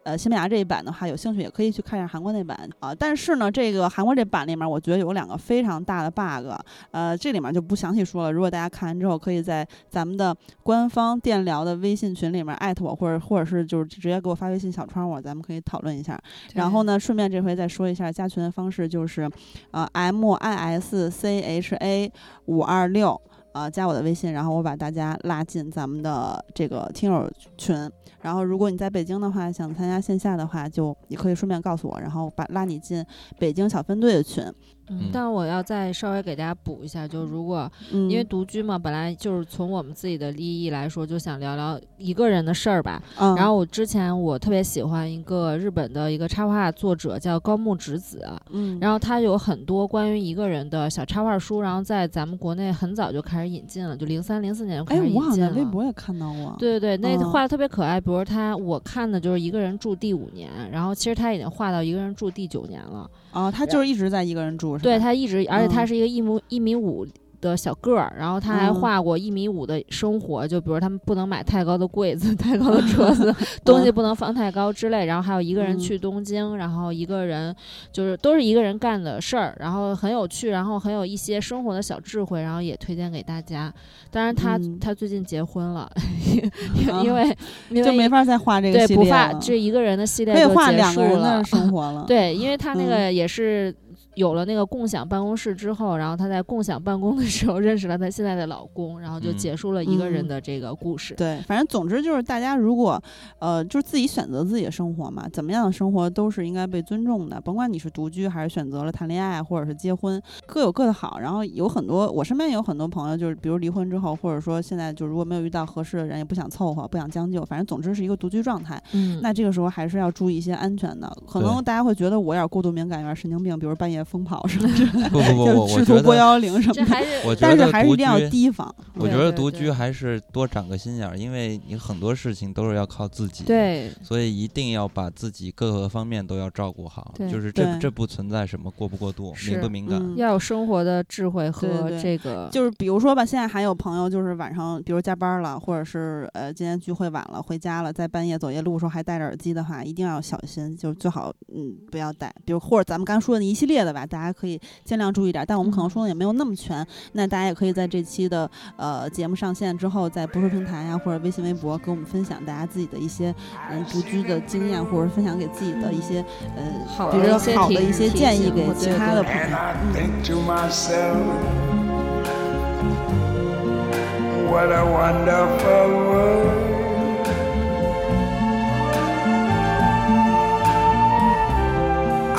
呃，西班牙这一版的话，有兴趣也可以去看一下韩国那版啊、但是呢，这个韩国这版里面，我觉得有两个非常大的 bug，呃，这里面就不详细说了。如果大家看完之后，可以在咱们的官方电聊的微信群里面艾特我，或者或者是就是直接给我发微信小窗我，咱们可以讨论一下。然后呢，顺便这回再说一下加群的方式，就是呃 M I S C H A 五二六。呃，加我的微信，然后我把大家拉进咱们的这个听友群。然后，如果你在北京的话，想参加线下的话，就你可以顺便告诉我，然后把拉你进北京小分队的群。嗯，嗯但我要再稍微给大家补一下，就如果嗯，因为独居嘛，本来就是从我们自己的利益来说，就想聊聊一个人的事儿吧。嗯，然后我之前我特别喜欢一个日本的一个插画作者叫高木直子，嗯，然后他有很多关于一个人的小插画书，然后在咱们国内很早就开始引进了，就零三零四年就开哎，始我好引进了。像在微博也看到过。，对对对，那嗯画的特别可爱。比如他，我看的就是一个人住第五年，然后其实他已经画到一个人住第九年了。哦，他就是一直在一个人住，是？对他一直，而且他嗯是一个一米一米五的小个儿，然后他还嗯画过一米五的生活，就比如他们不能买太高的柜子、太高的桌子，东西不能放太高之类。然后还有一个人嗯去东京，然后一个人就是都是一个人干的事儿，然后很有趣，然后很有一些生活的小智慧，然后也推荐给大家。当然他，嗯他最近结婚了，啊因为因就为没法再画这个对不系列了发这一个人的系列可以画两个人的生活了。对，因为他那嗯个也是有了那个共享办公室之后，然后她在共享办公的时候认识了她现在的老公，然后就嗯结束了一个人嗯的这个故事。对，反正总之就是大家如果呃，就是自己选择自己的生活嘛，怎么样的生活都是应该被尊重的，甭管你是独居还是选择了谈恋爱或者是结婚，各有各的好。然后有很多我身边也有很多朋友，就是比如离婚之后，或者说现在就如果没有遇到合适的人，也不想凑合，不想将就，反正总之是一个独居状态。嗯，那这个时候还是要注意一些安全的。可能大家会觉得我有点过度敏感，有点神经病，比如半夜疯跑什么之类的，不不不，我就是我觉试图拨得，幺幺零什么的。这还是我觉但是得还是一定要提防。我觉得独居还是多长个心眼儿，因为你很多事情都是要靠自己。。对所以一定要把自己各个方面都要照顾好，对就是这这不存在什么过不过度、是敏不敏感。嗯要有生活的智慧和这个。就是比如说吧，现在还有朋友就是晚上，比如加班了，或者是呃今天聚会晚了回家了，在半夜走夜路的时候还戴着耳机的话，一定要小心，就最好嗯不要戴。比如或者咱们刚说的那一系列的吧，大家可以尽量注意点。但我们可能嗯说的也没有那么全，那大家也可以在这期的呃节目上线之后，在播客平台呀、或者微信、微博给我们分享大家自己的一些嗯独居的经验，或者分享给自己的一些呃比如说好的一些好的一些建议给其他的朋友 what a wonderful world.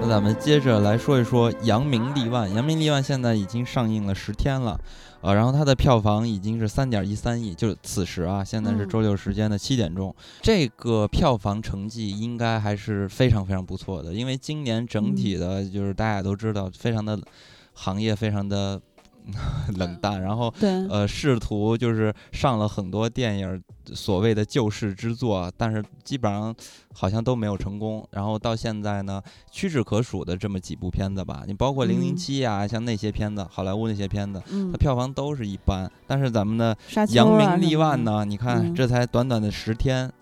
那咱们接着来说一说《扬名立万》。《扬名立万》现在已经上映了十天了，呃，然后它的票房已经是三点一三亿，就是此时啊，现在是嗯。周六时间的七点钟，这个票房成绩应该还是非常非常不错的，因为今年整体的就是大家也都知道，非常的行业非常的 冷淡，然后对，呃，试图就是上了很多电影所谓的救世之作，但是基本上好像都没有成功。然后到现在呢，屈指可数的这么几部片子吧，你包括《零零嗯七》呀，像那些片子，好莱坞那些片子，嗯它，票房都是一般。但是咱们的扬啊名立万呢，你看嗯这才短短的十天。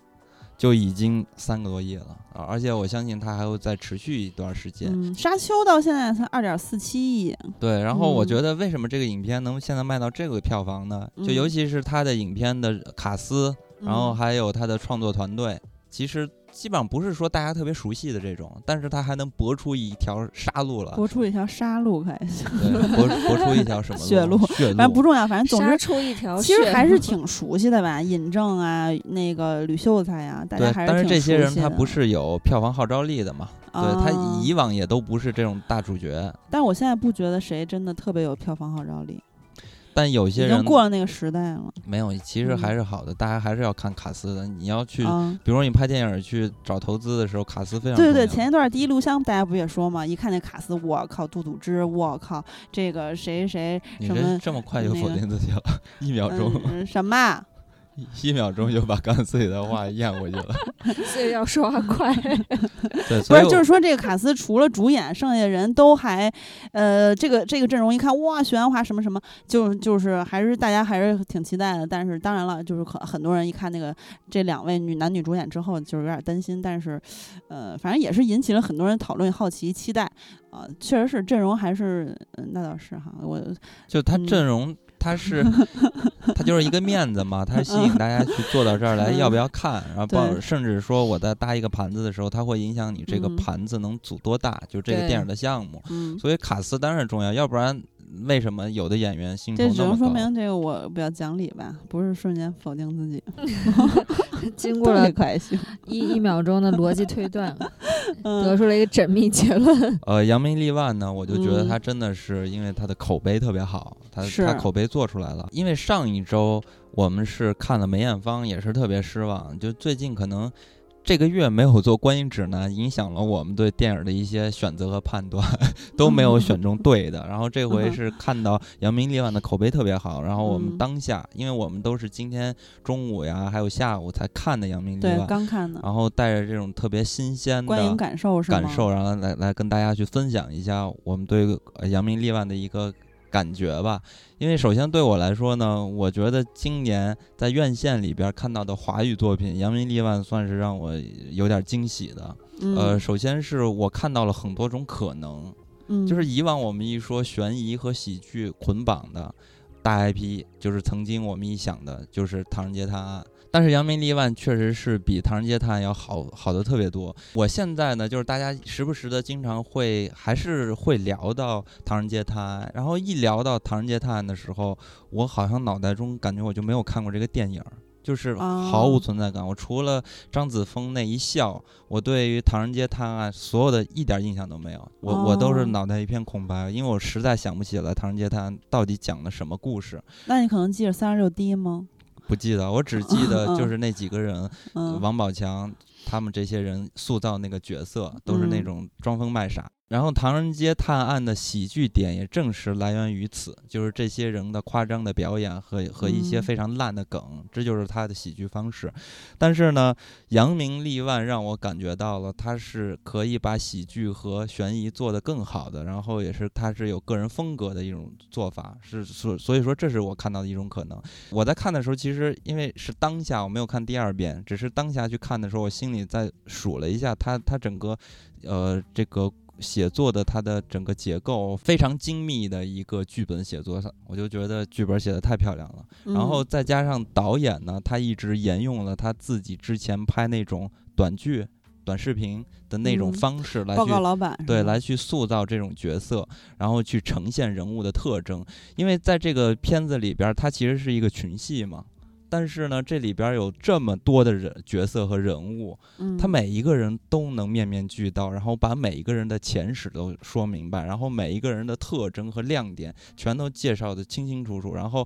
就已经三个多亿了啊！而且我相信它还会再持续一段时间。嗯，沙丘到现在才二点四七亿，对，然后我嗯觉得为什么这个影片能现在卖到这个票房呢？就嗯尤其是它的影片的卡斯，然后嗯还有它的创作团队，其实基本上不是说大家特别熟悉的这种，但是他还能搏出一条杀路来，搏出一条杀路开始，对，搏搏出一条什么血路血路反正不重要，反正总之出一条其实还是 挺熟悉的吧，尹正啊，那个吕秀才呀，大家，还是但是这些人他不是有票房号召力的嘛？对他啊以往也都不是这种大主角，但我现在不觉得谁真的特别有票房号召力，但有已些人经过了那个时代了。没有，其实还是好的，大家还是要看卡斯的。你要去，啊，比如说你拍电影去找投资的时候，卡斯非常对对对，重要前一段第一录像大家不也说嘛，一看那卡斯，我靠，杜笃之，我靠，这个谁谁你这什么这么快就那个否定自己了，一秒钟，嗯什么？一一秒钟就把刚才自己的话咽过去了。所以要说话快。对，不是，所以就是说这个卡斯除了主演，剩下人都还，呃，这个这个阵容一看，哇，许鞍华什么什么，就就是还是大家还是挺期待的。但是当然了，就是很很多人一看那个这两位女男女主演之后，就是有点担心。但是，呃，反正也是引起了很多人讨论、好奇、期待。啊、确实是阵容还是，嗯那倒是哈，我就他嗯阵容，他是 他就是一个面子嘛，他吸引大家去坐到这儿来，嗯要不要看？然后包甚至说我在搭一个盘子的时候，它会影响你这个嗯盘子能组多大，就这个电影的项目。嗯，所以卡斯当然重要，要不然为什么有的演员薪酬这只能说？明这个我比较讲理吧，不是瞬间否定自己 经过了。一一秒钟的逻辑推断，得嗯出了一个缜密结论。呃，扬名立万呢，我就觉得嗯他真的是因为他的口碑特别好，他他口碑做出来了。因为上一周我们是看了梅艳芳，也是特别失望。就最近可能这个月没有做观影指南，影响了我们对电影的一些选择和判断，都没有选中对的。然后这回嗯是看到扬名立万的口碑特别好，然后我们嗯当下，因为我们都是今天中午呀，还有下午才看的扬名立对，万，刚看的然后带着这种特别新鲜的观影感受是？感受，然后来来跟大家去分享一下我们对呃扬名立万的一个感觉吧。因为首先对我来说呢，我觉得今年在院线里边看到的华语作品《扬名立万》算是让我有点惊喜的。嗯，呃，首先是我看到了很多种可能，嗯，就是以往我们一说悬疑和喜剧捆绑的大 IP，就是曾经我们一想的就是《唐人街探案》，但是《扬名立万》确实是比《唐人街探案》要好好的特别多。我现在呢，就是大家时不时的经常会还是会聊到《唐人街探案》，然后一聊到《唐人街探案》的时候，我好像脑袋中感觉我就没有看过这个电影儿。就是毫无哦存在感。我除了张子枫那一笑，我对于《唐人街探案》所有的一点印象都没有。我、我都是哦脑袋一片空白，因为我实在想不起来《唐人街探案》到底讲了什么故事，那你可能记着三十六 D 吗？不记得。我只记得嗯就是那几个人，嗯，王宝强他们这些人塑造那个角色都是那嗯种装疯卖傻。然后《唐人街探案》的喜剧点也正是来源于此，就是这些人的夸张的表演和和一些嗯非常烂的梗，这就是他的喜剧方式。但是呢，扬名立万让我感觉到了他是可以把喜剧和悬疑做得更好的，然后也是他是有个人风格的一种做法，是所所以说这是我看到的一种可能。我在看的时候，其实因为是当下，我没有看第二遍，只是当下去看的时候，我心里在数了一下他他整个呃这个。写作的它的整个结构非常精密的一个剧本写作上，我就觉得剧本写的太漂亮了。然嗯后再加上导演呢，他一直沿用了他自己之前拍那种短剧、短视频的那种嗯方式来去报告老板对，来去塑造这种角色，然后去呈现人物的特征。因为在这个片子里边，它其实是一个群戏嘛。但是呢，这里边有这么多的人角色和人物，嗯他每一个人都能面面俱到，然后把每一个人的前史都说明白，然后每一个人的特征和亮点全都介绍的清清楚楚，然后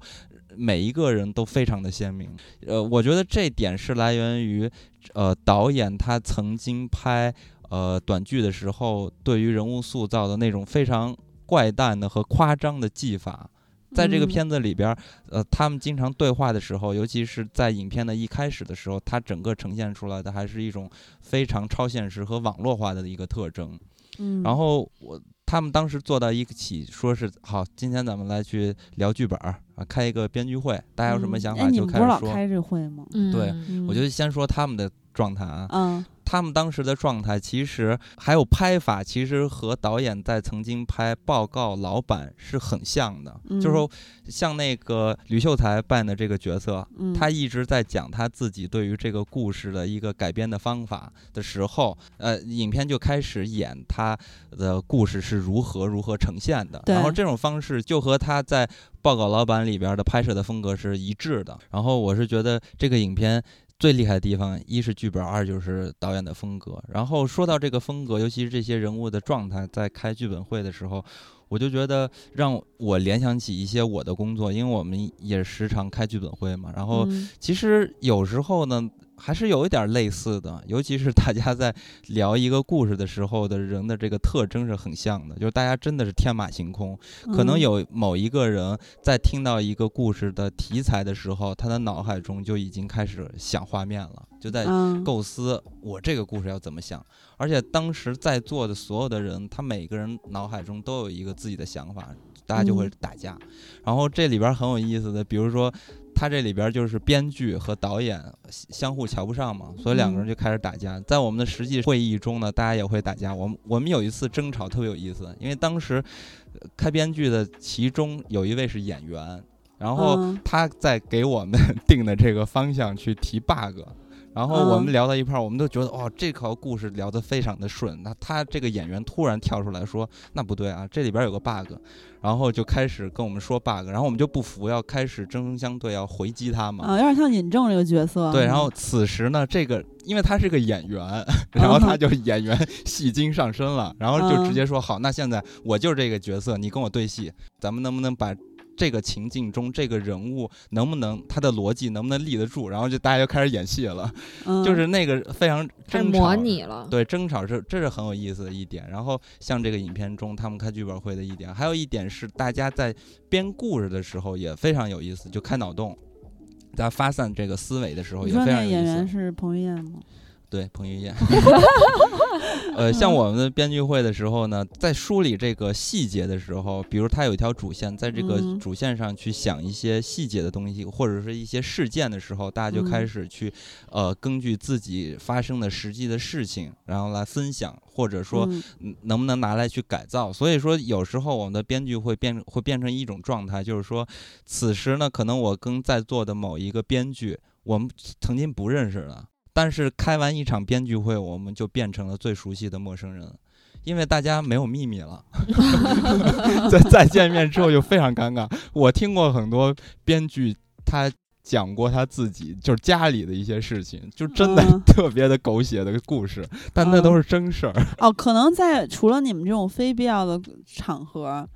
每一个人都非常的鲜明。呃，我觉得这点是来源于，呃，导演他曾经拍呃短剧的时候，对于人物塑造的那种非常怪诞的和夸张的技法。在这个嗯片子里边儿，呃，他们经常对话的时候，尤其是在影片的一开始的时候，它整个呈现出来的还是一种非常超现实和网络化的一个特征。嗯，然后我他们当时坐到一起，说是好，今天咱们来去聊剧本儿啊，开一个编剧会，大家有什么想法就你们不是老开始说。开这会吗？嗯，对嗯我就先说他们的状态啊，嗯他们当时的状态其实还有拍法，其实和导演在曾经拍《报告老板》是很像的。嗯就是说，像那个吕秀才扮的这个角色，嗯，他一直在讲他自己对于这个故事的一个改编的方法的时候，呃，影片就开始演他的故事是如何如何呈现的。然后这种方式就和他在《报告老板》里边的拍摄的风格是一致的。然后我是觉得这个影片。最厉害的地方，一是剧本，二就是导演的风格。然后说到这个风格，尤其是这些人物的状态，在开剧本会的时候，我就觉得让我联想起一些我的工作，因为我们也时常开剧本会嘛。然后嗯其实有时候呢，还是有一点类似的，尤其是大家在聊一个故事的时候的人的这个特征是很像的，就是大家真的是天马行空。可能嗯有某一个人在听到一个故事的题材的时候，他的脑海中就已经开始想画面了，就在嗯构思我这个故事要怎么想。而且当时在座的所有的人，他每个人脑海中都有一个自己的想法，大家就会嗯打架。然后这里边很有意思的，比如说。他这里边就是编剧和导演相相互瞧不上嘛，所以两个人嗯就开始打架。在我们的实际会议中呢，大家也会打架。我们我们有一次争吵特别有意思，因为当时呃开编剧的其中有一位是演员，然后嗯他在给我们 定的这个方向去提 bug，然后我们嗯聊到一块儿，我们都觉得哦，这条故事聊得非常的顺。那他这个演员突然跳出来说：“那不对啊，这里边有个 bug。”然后就开始跟我们说 bug，然后我们就不服，要开始针锋相对，要回击他嘛。啊，有点像尹正这个角色。对，然后此时呢，这个因为他是个演员，然后他就演员戏精上身了，然后就直接说好，那现在我就是这个角色，你跟我对戏，咱们能不能把这个情境中这个人物能不能他的逻辑能不能立得住？然后就大家就开始演戏了，嗯就是那个非常争吵模拟了。对，争吵是这是很有意思的一点。然后像这个影片中他们开剧本会的一点，还有一点是大家在编故事的时候也非常有意思，就开脑洞，在发散这个思维的时候也非常有意思。演员是彭于晏吗？对，彭于晏。呃，像我们的编剧会的时候呢，在梳理这个细节的时候，比如他有一条主线，在这个嗯主线上去想一些细节的东西，或者是一些事件的时候，大家就开嗯始去，呃，根据自己发生的实际的事情，然后来分享，或者说能不能拿来去改造。所以说，有时候我们的编剧会变会变成一种状态，就是说，此时呢，可能我跟在座的某一个编剧，我们曾经不认识了，但是开完一场编剧会，我们就变成了最熟悉的陌生人。因为大家没有秘密了，在再见面之后就非常尴尬。我听过很多编剧，他讲过他自己就是家里的一些事情，就真的嗯 特别的狗血的故事，但那都是真事儿。哦，可能在除了你们这种非必要的场合，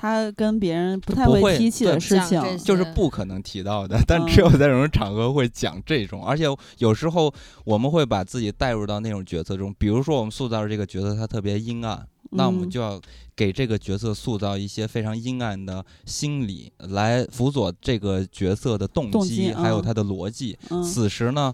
他跟别人不太会提起的事情。就是不可能提到的，但只有在这种场合会讲这种，而且有时候我们会把自己带入到那种角色中，比如说我们塑造的这个角色，他特别阴暗，那我们嗯就要给这个角色塑造一些非常阴暗的心理，来辅佐这个角色的动动机，机嗯还有他的逻辑。嗯此时呢，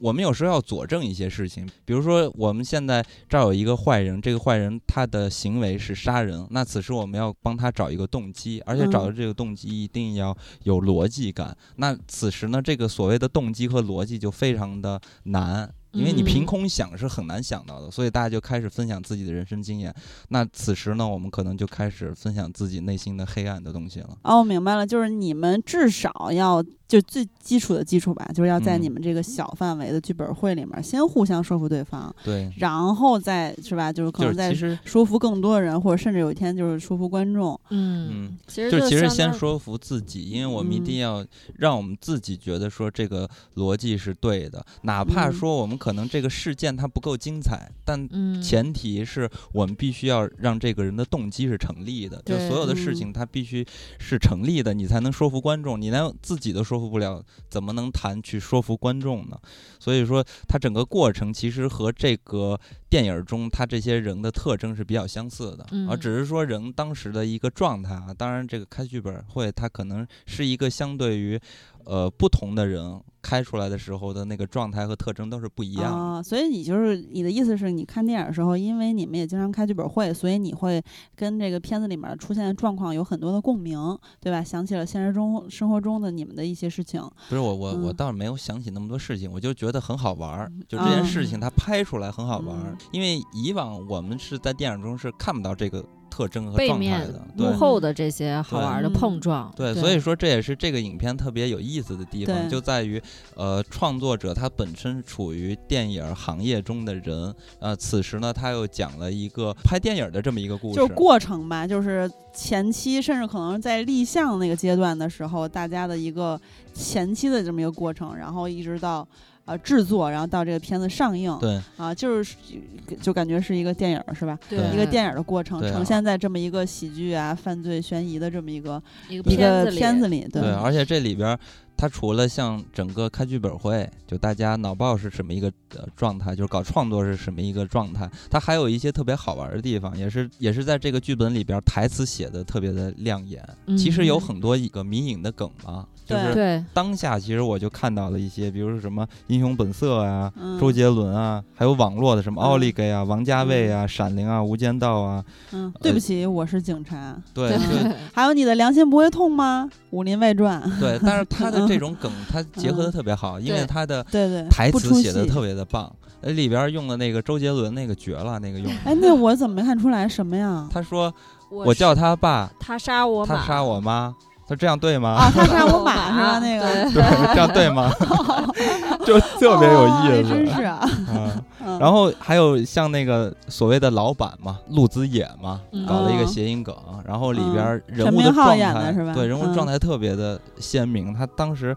我们有时候要佐证一些事情，比如说我们现在这儿有一个坏人，这个坏人他的行为是杀人，那此时我们要帮他找一个动机，而且找的嗯这个动机一定要有逻辑感。那此时呢，这个所谓的动机和逻辑就非常的难。因为你凭嗯空想是很难想到的，所以大家就开始分享自己的人生经验。那此时呢，我们可能就开始分享自己内心的黑暗的东西了。哦，我明白了，就是你们至少要就最基础的基础吧，就是要在嗯。你们这个小范围的剧本会里面，先互相说服对方，对，然后再是吧，就是可能再是，说服更多的人，或者甚至有一天就是说服观众。嗯，嗯，其实就其实先说服自己，因为我们一定嗯。要让我们自己觉得说这个逻辑是对的，哪怕嗯说我们可能这个事件它不够精彩，但嗯，前提是我们必须要让这个人的动机是成立的，就所有的嗯事情它必须是成立的，你才能说服观众。你连自己都说服不了，怎么能谈去说服观众呢？所以说，它整个过程其实和这个电影中他这些人的特征是比较相似的，而嗯只是说人当时的一个状态啊。当然，这个开剧本会，它可能是一个相对于呃不同的人开出来的时候的那个状态和特征都是不一样的。啊、所以你就是你的意思是你看电影的时候，因为你们也经常开剧本会，所以你会跟这个片子里面出现的状况有很多的共鸣，对吧？想起了现实中生活中的你们的一些事情。不是我我我嗯倒是没有想起那么多事情，我就觉得很好玩儿，就这啊件事情它拍出来很好玩儿嗯，因为以往我们是在电影中是看不到这个特征和背状态面的，幕。后的这些好玩的嗯碰撞，对，所以说这也是这个影片特别有意思的地方，对就在于，呃，创作者他本身处于电影行业中的人，呃，此时呢，他又讲了一个拍电影的这么一个故事，就是过程吧，就是前期甚至可能在立项那个阶段的时候，大家的一个前期的这么一个过程，然后一直到呃制作，然后到这个片子上映，对啊，就是就感觉是一个电影儿是吧？对一个电影儿的过程呈现在这么一个喜剧啊、犯罪悬疑的这么一个一个片子里，对对，而且这里边儿，它除了像整个开剧本会，就大家脑爆是什么一个呃状态，就是搞创作是什么一个状态，它还有一些特别好玩儿的地方，也是也是在这个剧本里边儿台词写的特别的亮眼。其实有嗯很多一个迷影的梗嘛，就对是对，当下其实我就看到了一些，比如说什么《英雄本色》啊。嗯周杰伦啊，还有网络的什么嗯奥利给啊、王家卫啊、闪灵啊、无间道啊，嗯，对不起，我是警察。对对 还有你的良心不会痛吗？《武林外传》对，但是他的这 种梗，他结合的特别好，因为他的对对，台词写的特别的棒，呃，里边用的那个周杰伦那个绝了，那个用的。哎，那我怎么没看出来什么呀？他说我我叫他爸，他杀我马，他杀我妈，他这样对吗？啊，他让我我马是吧？那个对对，这样对吗？就特别有意思。真是啊。然后还有像那个所谓的老板嘛，陆子野嘛，嗯搞了一个嗯谐音梗，然后里边人物的状态，是吧对人物嗯状态特别的鲜明。他当时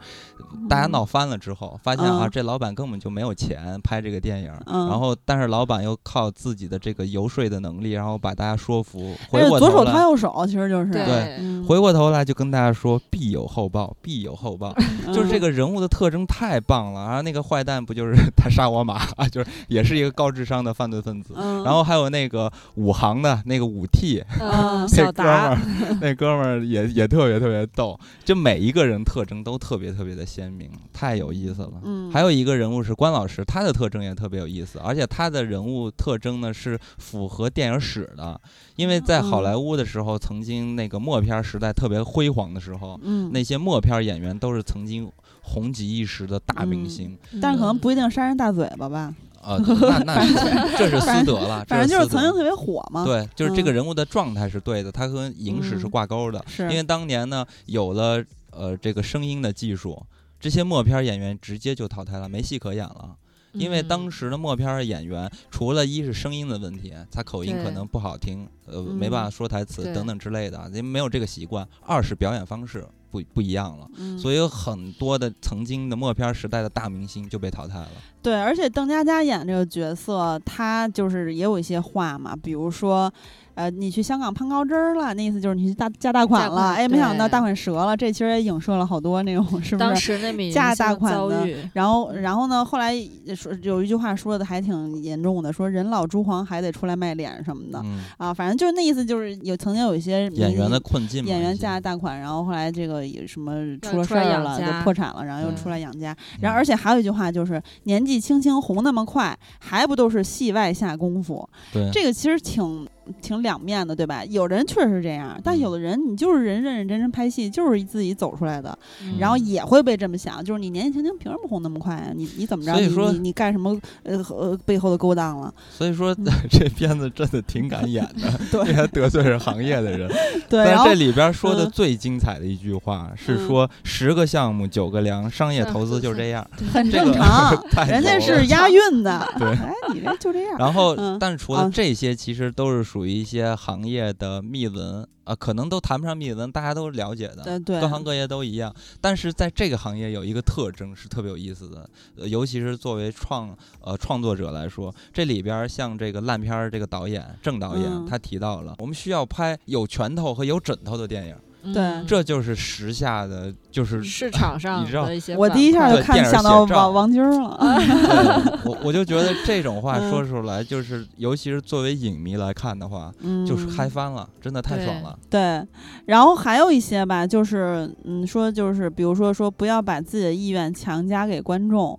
大家闹翻了之后，发现啊，嗯这老板根本就没有钱拍这个电影，嗯然后但是老板又靠自己的这个游说的能力，然后把大家说服，回过头来左手掏。右手，其实就是对嗯回过头来就跟大家说必有后报，必有后报，就是这嗯个人物的特征太棒了。然后那个坏蛋不就是他杀我马，就是也是一个高智商的犯罪分子。嗯，然后还有那个武行的那个武 T，们儿达，，那哥们儿也也特别特别逗，就每一个人特征都特别特别的鲜明，太有意思了。嗯，还有一个人物是关老师，他的特征也特别有意思，而且他的人物特征呢是符合电影史的，因为在好莱坞的时候，曾经那个默片时代特别辉煌的时候，嗯，那些默片演员都是曾经红极一时的大明星。但是可能不一定杀人大嘴巴吧，呃，那那是 这是私德了，反正就是私德。曾经特别火嘛。，对，就是这个嗯。人物的状态是对的，他和影史是嗯挂钩的。是。因为当年呢，有了呃这个声音的技术，这些默片演员直接就淘汰了，没戏可演了。因为当嗯时的默片儿演员，除了一是声音的问题，他口音可能不好听，呃，嗯没办法说台词等等之类的，因为没有这个习惯；二是表演方式不不一样了，嗯，所以有很多的曾经的默片儿时代的大明星就被淘汰了。对，而且邓家佳演这个角色，他就是也有一些话嘛，比如说，呃，你去香港攀高枝儿了，那意思就是你去大嫁大款了。哎，没想到大款折了，这其实也影射了好多那种是不当是？时那名加明星大款的，然后，然后呢？后来说有一句话说的还挺严重的，说人老珠黄还得出来卖脸什么的、嗯，啊。反正就是那意思，就是有曾经有一些演员的困境嘛，演员一些加大款，然后后来这个有什么出了事儿了，就破产了，然后又嗯出来养家。然后而且还有一句话就是年纪轻轻红那么快，还不都是戏外下功夫？对这个其实挺挺两面的，对吧？有人确实是这样，但嗯有的人你就是人认认真真拍戏，就是自己走出来的，嗯然后也会被这么想，就是你年纪轻轻凭什么红那么快啊？你你怎么着？你所以说你你干什么呃呃背后的勾当了？所以说嗯 这片子真的挺敢演的，对还得罪是行业的人。对，但是这里边说的嗯最精彩的一句话是嗯说十个项目九个凉，商业投资就这样。很正常，太人家是押韵的。对哎，你这就这样。然后嗯，但是除啊了这些，其实都是属于一些行业的秘闻啊，可能都谈不上秘闻，大家都了解的。各行各业都一样，但是在这个行业有一个特征是特别有意思的，呃，尤其是作为创呃创作者来说，这里边像这个烂片儿这个导演郑导演，嗯他提到了，我们需要拍有拳头和有枕头的电影，对。嗯这就是时下的就是市场上你知道的一些我第一下就看想到王王晶儿了。对我我就觉得这种话嗯。说出来，就是尤其是作为影迷来看的话，嗯，就是嗨翻了，真的太爽了。对，然后还有一些吧，就是嗯，说就是比如说说不要把自己的意愿强加给观众，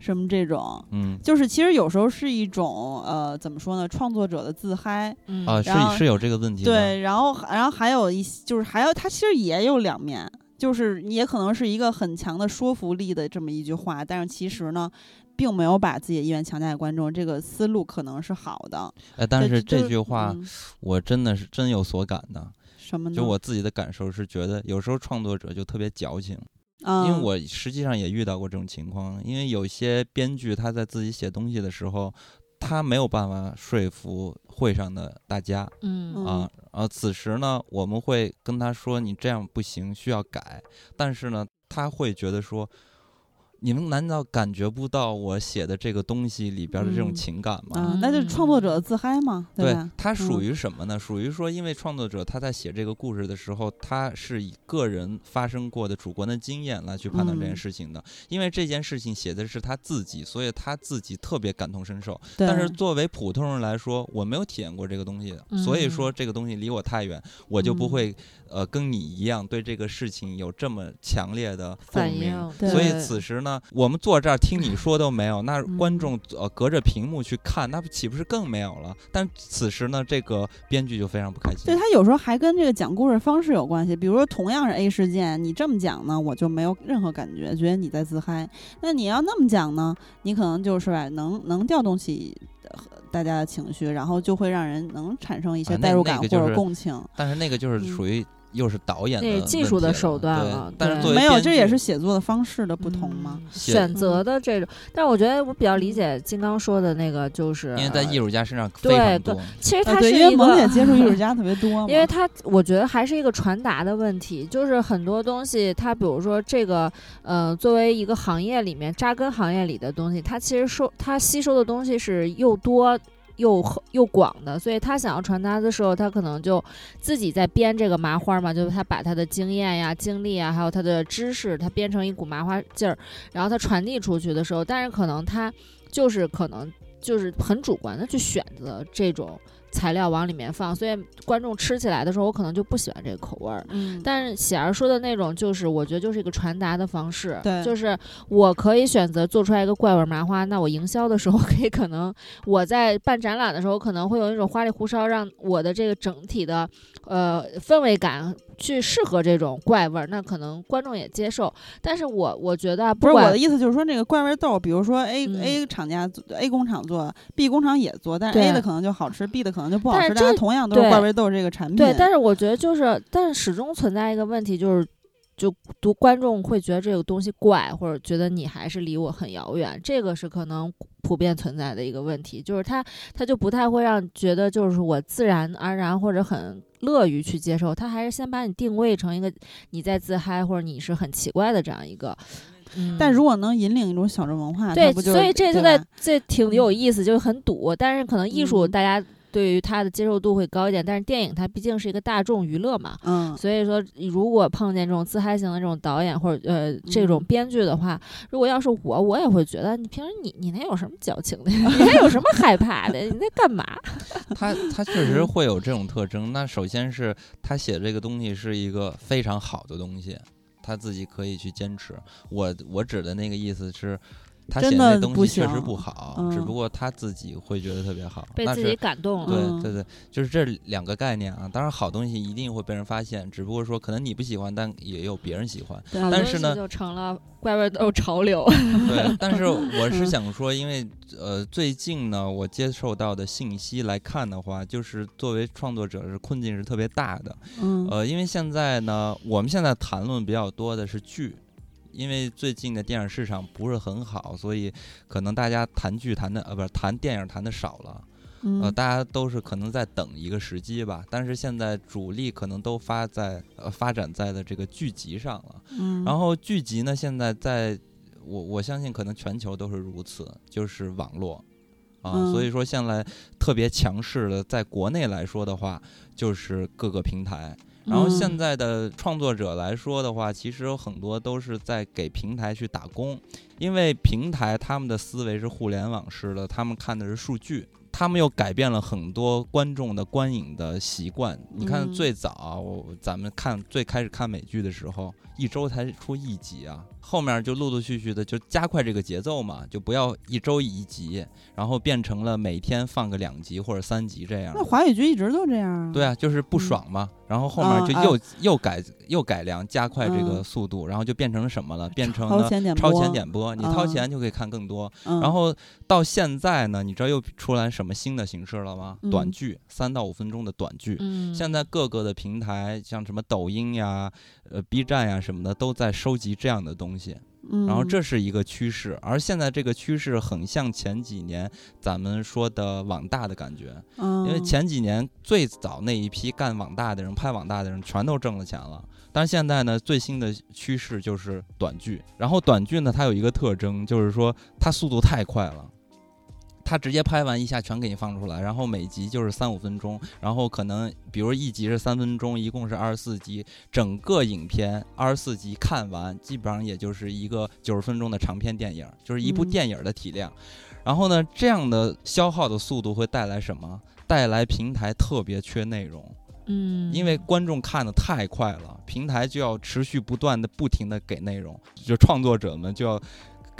什么这种，嗯就是其实有时候是一种呃怎么说呢，创作者的自嗨。嗯啊，然后是是有这个问题。对，然后然后还有一些就是还有它其实也有两面，就是也可能是一个很强的说服力的这么一句话，但是其实呢。并没有把自己的意愿强加给观众，这个思路可能是好的。哎，但是这句话嗯我真的是真有所感的。什么呢？就我自己的感受是觉得，有时候创作者就特别矫情，嗯，因为我实际上也遇到过这种情况。因为有些编剧他在自己写东西的时候，他没有办法说服会上的大家嗯啊。然后此时呢，我们会跟他说：“你这样不行，需要改。”但是呢，他会觉得说。你们难道感觉不到我写的这个东西里边的这种嗯情感吗？啊，那就是创作者的自嗨嘛，对吧？，它属嗯于什么呢？属于说，因为创作者他在写这个故事的时候，他是以个人发生过的主观的经验来去判断这件嗯事情的。因为这件事情写的是他自己，所以他自己特别感同身受。但是作为普通人来说，我没有体验过这个东西，所以说嗯这个东西离我太远，我就不嗯会呃跟你一样对这个事情有这么强烈的共反鸣。应，对所以此时呢，我们坐这儿听你说都没有，那嗯观众呃隔着屏幕去看，那岂不是更没有了？但此时呢，这个编剧就非常不开心对。他有时候还跟这个讲故事方式有关系，比如说同样是 A 事件，你这么讲呢，我就没有任何感觉，觉得你在自嗨。那你要那么讲呢，你可能就是吧，能能调动起呃大家的情绪，然后就会让人能产生一些代入感或那个就是者共情。但是那个就是嗯属于又是导演的那技术的手段对了对但是没有，这也是写作的方式的不同吗。嗯选择的这种，但是我觉得我比较理解金刚说的那个，就是因为在艺术家身上对非常多对。其实啊，对，它是一因为萌。接触艺术家 特别多，因为他，我觉得还是一个传达的问题，就是很多东西，它比如说这个，呃，作为一个行业里面扎根行业里的东西，它其实收它吸收的东西是又多又又广的，所以他想要传达的时候，他可能就自己在编这个麻花嘛，就是他把他的经验呀、经历啊，还有他的知识，他编成一股麻花劲儿，然后他传递出去的时候，但是可能他就是可能就是很主观的去选择这种材料往里面放，所以观众吃起来的时候，我可能就不喜欢这个口味儿。嗯，但是喜儿说的那种，就是我觉得就是一个传达的方式，对就是我可以选择做出来一个怪味儿麻花，那我营销的时候可以可能我在办展览的时候可能会有那种花里胡哨，让我的这个整体的呃氛围感去适合这种怪味儿，那可能观众也接受。但是我我觉得啊不是我的意思，就是说那个怪味豆，比如说 A、嗯 A 厂家做 A 工厂做，B 工厂也做，但是 A 的可能就好吃，B 的可能就不好吃，但同样都是怪味豆这个产品。对，但是我觉得就是，但是始终存在一个问题，就是就读观众会觉得这个东西怪，或者觉得你还是离我很遥远，这个是可能普遍存在的一个问题，就是他他就不太会让觉得就是我自然而然或者很乐于去接受，他还是先把你定位成一个你在自嗨或者你是很奇怪的这样一个。嗯、但如果能引领一种小众文化，对所以这就在这挺有意思，就是很堵。但是可能艺术嗯大家对于它的接受度会高一点。但是电影它毕竟是一个大众娱乐嘛，嗯，所以说如果碰见这种自嗨型的这种导演或者呃这种嗯编剧的话，如果要是我，我也会觉得你平时你你那有什么矫情的？你那有什么害怕的？你在干嘛？他他确实会有这种特征。那首先是他写这个东西是一个非常好的东西，他自己可以去坚持。我我指的那个意思是。他写那的东西确实不好，嗯只不过他自己会觉得特别好。被自己感动了。对嗯对对，就是这两个概念啊。当然，好东西一定会被人发现，只不过说可能你不喜欢，但也有别人喜欢。但是呢就成了怪味豆潮流。对，但是我是嗯想说，因为呃，最近呢，我接受到的信息来看的话，就是作为创作者是困境是特别大的。嗯呃，因为现在呢，我们现在谈论比较多的是剧。因为最近的电影市场不是很好，所以可能大家谈剧谈的呃不是谈电影谈的少了。呃，嗯大家都是可能在等一个时机吧，但是现在主力可能都发在呃发展在的这个剧集上了。嗯，然后剧集呢，现在在我我相信可能全球都是如此，就是网络啊，嗯所以说现在特别强势的，在国内来说的话，就是各个平台。然后现嗯在的创作者来说的话，其实有很多都是在给平台去打工，因为平台他们的思维是互联网式的，他们看的是数据。他们又改变了很多观众的观影的习惯。你看，嗯最早、咱们看最开始看美剧的时候，一周才出一集啊，后面就陆陆续续的就加快这个节奏嘛，就不要一周一集，然后变成了每天放个两集或者三集这样那。华语剧一直都这样啊。对啊，就是不嗯爽嘛，然后后面就啊又、又改又改良，加快这个嗯速度，然后就变成什么了？变成超了超前点播点播，你掏啊钱就可以看更多。嗯，然后到现在呢，你知道又出来什么新的形式了吗？短嗯剧，三到五分钟的短剧。嗯，现在各个的平台，像什么抖音呀、呃 B 站呀什么的，都在收集这样的东西。嗯，然后这是一个趋势，而现在这个趋势很像前几年咱们说的网大的感觉，嗯，因为前几年最早那一批干网大的人、拍网大的人全都挣了钱了。但是现在呢，最新的趋势就是短剧。然后短剧呢，它有一个特征，就是说它速度太快了。它直接拍完一下全给你放出来，然后每集就是三五分钟，然后可能比如一集是三分钟，一共是二十四集，整个影片二十四集看完，基本上也就是一个九十分钟的长篇电影，就是一部嗯电影的体量。然后呢，这样的消耗的速度会带来什么？带来平台特别缺内容，嗯，因为观众看的太快了，平台就要持续不断的、不停的给内容，就创作者们就要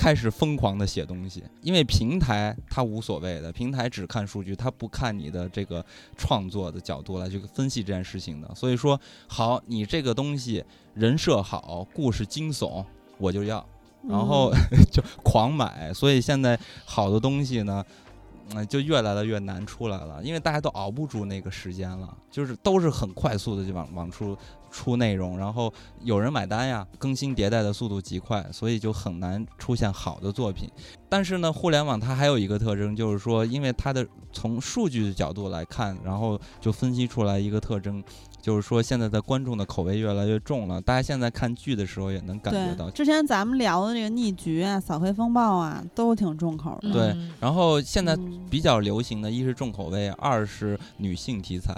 开始疯狂的写东西，因为平台它无所谓的，平台只看数据，它不看你的这个创作的角度来去分析这件事情的。所以说，好，你这个东西人设好，故事惊悚，我就要。然后 就狂买，所以现在好的东西呢，嗯、就越来的越难出来了，因为大家都熬不住那个时间了，就是都是很快速的就往往出出内容，然后有人买单呀，更新迭代的速度极快，所以就很难出现好的作品。但是呢，互联网它还有一个特征，就是说，因为它的从数据的角度来看，然后就分析出来一个特征。就是说，现在的观众的口味越来越重了。大家现在看剧的时候也能感觉到，，之前咱们聊的那个逆局啊、扫黑风暴啊，都挺重口的。对嗯然后现在嗯比较流行的，一是重口味，二是女性题材，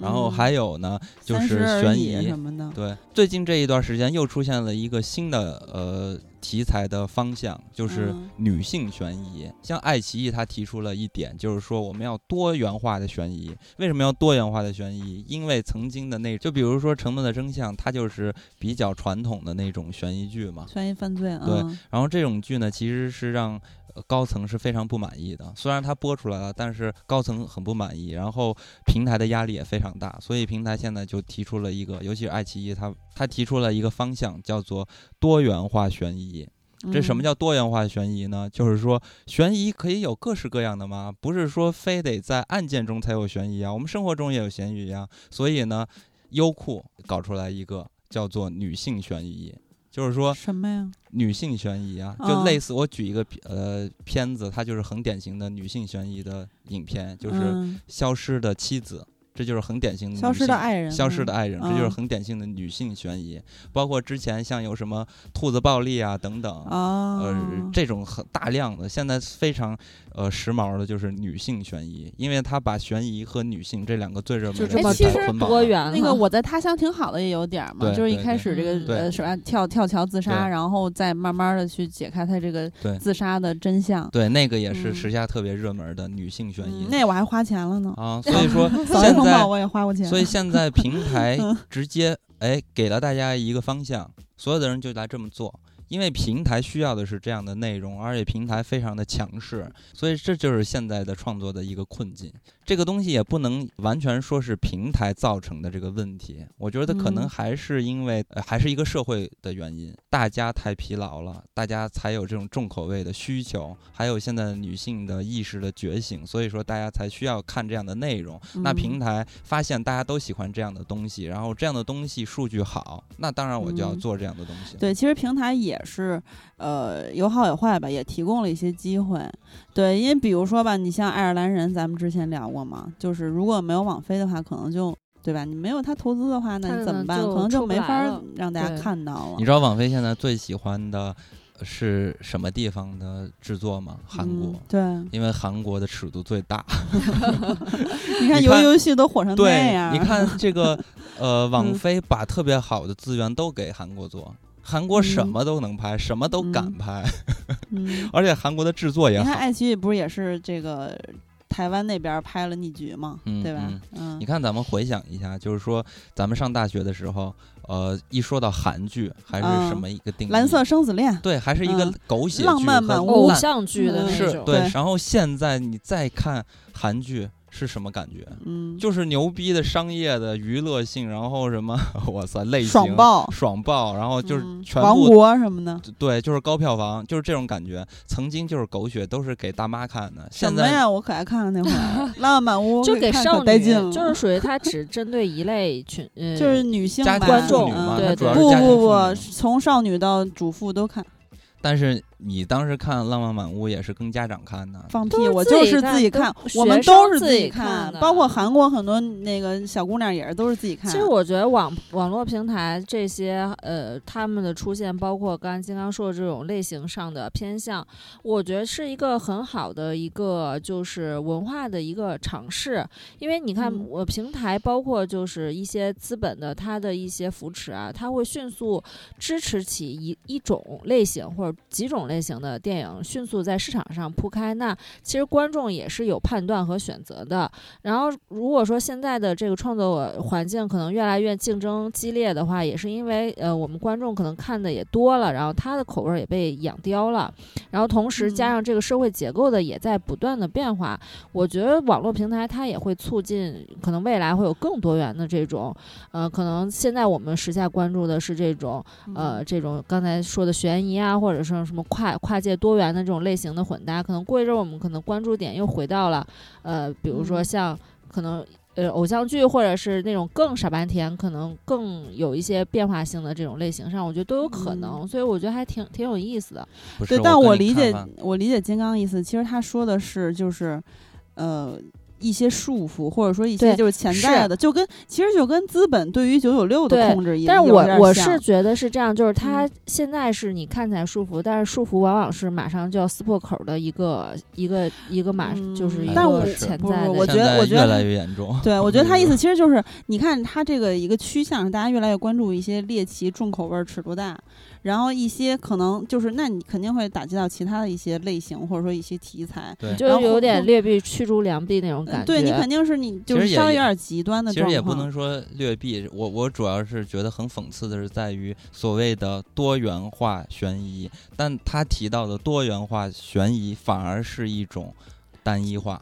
然后嗯还有呢就是悬疑什。么的。对，最近这一段时间又出现了一个新的呃题材的方向，就是嗯女性悬疑。像爱奇艺它提出了一点，就是说我们要多元化的悬疑。为什么要多元化的悬疑？因为曾经的那，就比如说《沉默的真相》，它就是比较传统的那种悬疑剧嘛。悬疑犯罪，对嗯然后这种剧呢，其实是让呃高层是非常不满意的。虽然它播出来了，但是高层很不满意，然后平台的压力也非常大，所以平台现在就提出了一个，尤其是爱奇艺，它它提出了一个方向，叫做多元化悬疑。这什么嗯叫多元化悬疑呢？就是说悬疑可以有各式各样的吗？不是说非得在案件中才有悬疑啊，我们生活中也有悬疑啊。所以呢，优酷搞出来一个叫做女性悬疑，就是说什么呀？女性悬疑啊，哦就类似我举一个呃片子，它就是很典型的女性悬疑的影片，就是《嗯消失的妻子》。这就是很典型的消失的爱人，消失的爱人，这就是嗯很典型的女性悬疑。包括之前像有什么兔子暴力啊等等，啊，呃，这种很大量的，现在非常呃时髦的就是女性悬疑，因为他把悬疑和女性这两个最热门的就这么哎其实多元了。那个我在他乡挺好的也有点儿嘛，就是一开始这个呃什么跳跳桥自杀，然后再慢慢的去解开他这个自杀的真相。对，那个也是嗯时下特别热门的女性悬疑嗯、那我还花钱了呢，啊，所以说 现在，我也花过钱。所以现在平 台嗯直接哎给了大家一个方向，所有的人就来这么做。因为平台需要的是这样的内容，而且平台非常的强势，所以这就是现在的创作的一个困境。这个东西也不能完全说是平台造成的这个问题，我觉得可能嗯还是因为、呃、还是一个社会的原因，大家太疲劳了，大家才有这种重口味的需求，还有现在女性的意识的觉醒，所以说大家才需要看这样的内容。那嗯平台发现大家都喜欢这样的东西，然后这样的东西数据好，那当然我就要嗯做这样的东西。对，其实平台也是，呃，有好有坏吧，也提供了一些机会。对，因为比如说吧，你像爱尔兰人，咱们之前聊过嘛，就是如果没有网飞的话，可能就对吧？你没有他投资的话，那你怎么办？可能就没法儿让大家看到了你。知道网飞现在最喜欢的是什么地方的制作吗？韩国。嗯、对，因为韩国的尺度最大，你 看你看游游戏都火成那对，样，你看这个，呃，网嗯飞把特别好的资源都给韩国做，韩国什嗯。么都能拍，什么都敢嗯拍，嗯，而且韩国的制作也好。你看爱奇艺不是也是这个台湾那边拍了《逆局》吗，嗯对吧？嗯？嗯，你看，咱们回想一下，就是说，咱们上大学的时候，呃，一说到韩剧，还是嗯。什么一个定义？蓝色生死恋，对，还是一个嗯。狗血浪剧漫满屋。偶像剧的嗯那种，是对。对。然后现在你再看韩剧是什么感觉？嗯，就是牛逼的商业的娱乐性，然后什么，哇塞，类型爽爆，爽爆，然后就是嗯全王部、国什么的。对，就是高票房，就是这种感觉。曾经就是狗血，都是给大妈看的，什现在么呀？我可爱看了那会儿《浪漫满屋》，就给少女就是属于它只针对一类群，呃，就是女性观众对不不不，从少女到主妇都看。但是你当时看《浪漫满屋》也是跟家长看的，放屁！我就是自己看，我们都是自己己看的包括韩国很多那个小姑娘也是都是自己看。其实我觉得网网络平台这些呃，他们的出现，包括刚才金刚说的这种类型上的偏向，我觉得是一个很好的一个就是文化的一个尝试。因为你看，嗯我平台包括就是一些资本的它的一些扶持啊，它会迅速支持起一一种类型或者几种类型的电影迅速在市场上铺开。那其实观众也是有判断和选择的。然后，如果说现在的这个创作环境可能越来越竞争激烈的话，也是因为呃我们观众可能看的也多了，然后他的口味也被养刁了，然后同时加嗯上这个社会结构的也在不断的变化，我觉得网络平台它也会促进，可能未来会有更多元的这种，呃，可能现在我们时下关注的是这种嗯呃，这种刚才说的悬疑啊，或者是什么跨跨跨界多元的这种类型的混搭，可能过一阵儿我们可能关注点又回到了，呃，比如说嗯像可能呃偶像剧，或者是那种更傻白甜，可能更有一些变化性的这种类型上，我觉得都有可能，所以我觉得还挺挺有意思的。对，但我理解我理解金刚的意思，其实他说的是就是，呃。一些束缚，或者说一些就是潜在的，就跟其实就跟资本对于九九六的控制一样但是我我是觉得是这样，就是它嗯现在是你看起来束缚，但是束缚往往是马上就要撕破口的一个一个一个马，就是一嗯但我个潜不在的。我觉得我觉得越来越严重。对，我觉得他意思其实就是，你看他这个一个趋向，大家越来越关注一些猎奇、重口味儿、尺度大，然后一些可能就是，那你肯定会打击到其他的一些类型，或者说一些题材。对，就是有点劣币驱逐良币那种感觉。嗯对你肯定是你就是其实也也稍微有点极端的其实。也不能说劣币，我我主要是觉得很讽刺的是在于所谓的多元化悬疑，但他提到的多元化悬疑反而是一种单一化。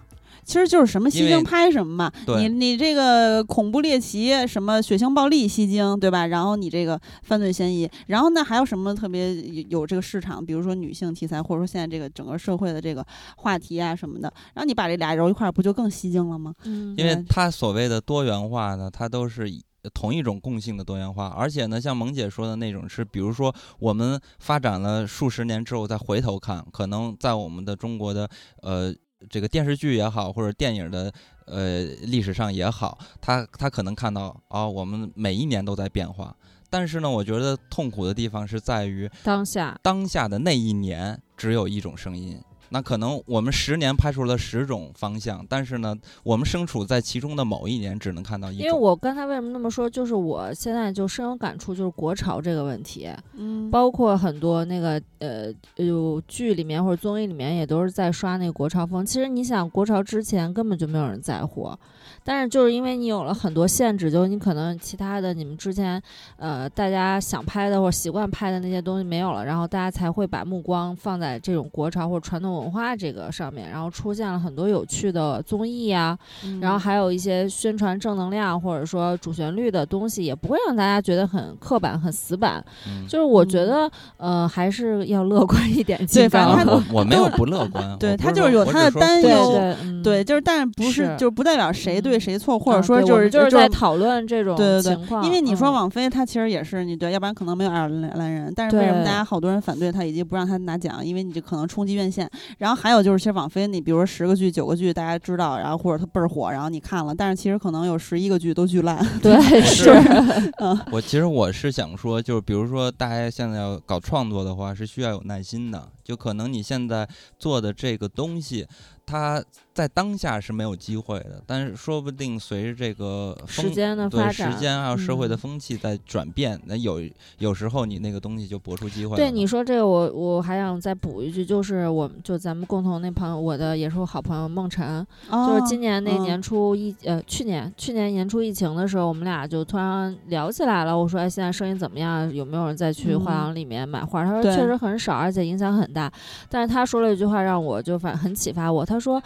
其实就是什么吸睛拍什么嘛，你你这个恐怖猎奇什么血腥暴力吸睛，对吧？然后你这个犯罪嫌疑，然后那还有什么特别有有这个市场，比如说女性题材，或者说现在这个整个社会的这个话题啊什么的，然后你把这俩揉一块儿，不就更吸睛了吗？嗯，因为它所谓的多元化呢，它都是以同一种共性的多元化，而且呢，像萌姐说的那种是，比如说我们发展了数十年之后再回头看，可能在我们的中国的呃这个电视剧也好，或者电影的呃历史上也好，他他可能看到啊、我们每一年都在变化。但是呢，我觉得痛苦的地方是在于当下，当下的那一年只有一种声音。那可能我们十年拍出了十种方向，但是呢，我们身处在其中的某一年，只能看到一种。因为我刚才为什么那么说，就是我现在就深有感触，就是国潮这个问题，嗯，包括很多那个呃有剧里面或者综艺里面也都是在刷那个国潮风。其实你想，国潮之前根本就没有人在乎，但是就是因为你有了很多限制，就你可能其他的你们之前呃大家想拍的或者习惯拍的那些东西没有了，然后大家才会把目光放在这种国潮或者传统文化这个上面，然后出现了很多有趣的综艺呀、嗯然后还有一些宣传正能量或者说主旋律的东西，也不会让大家觉得很刻板、很死板。嗯就是我觉嗯得，呃，还是要乐观一点。对反正他我我没有不乐观，对他就是有他的担对忧对嗯对，就是但是不是是就是不代表谁对嗯谁错，或者啊说就对我们就是在讨论这种对对情况。对，因为你说嗯网飞，他其实也是你对，要不然可能没有爱尔兰人。但是为什么大家好多人反对他，以及不让他拿奖？因为你这可能冲击院线。然后还有就是，其实网飞，你比如说十个剧、九个剧大家知道，然后或者他倍儿火，然后你看了，但是其实可能有十一个剧都巨烂。对 是，嗯我其实我是想说，就是比如说大家现在要搞创作的话，是需要有耐心的。就可能你现在做的这个东西，它在当下是没有机会的，但是说不定随着这个时间的发展。时间还有社会的嗯风气在转变，那有有时候你那个东西就搏出机会了。对你说这个我，我还想再补一句，就是我们就咱们共同那朋友，我的也是我好朋友孟晨，就是今年那嗯年初疫、呃去年去年年初疫情的时候，我们俩就突然聊起来了。我说哎，现在生意怎么样？有没有人再去画嗯廊里面买画？他说确实很少，而且影响很大。但是他说了一句话让我就反很启发我，他说。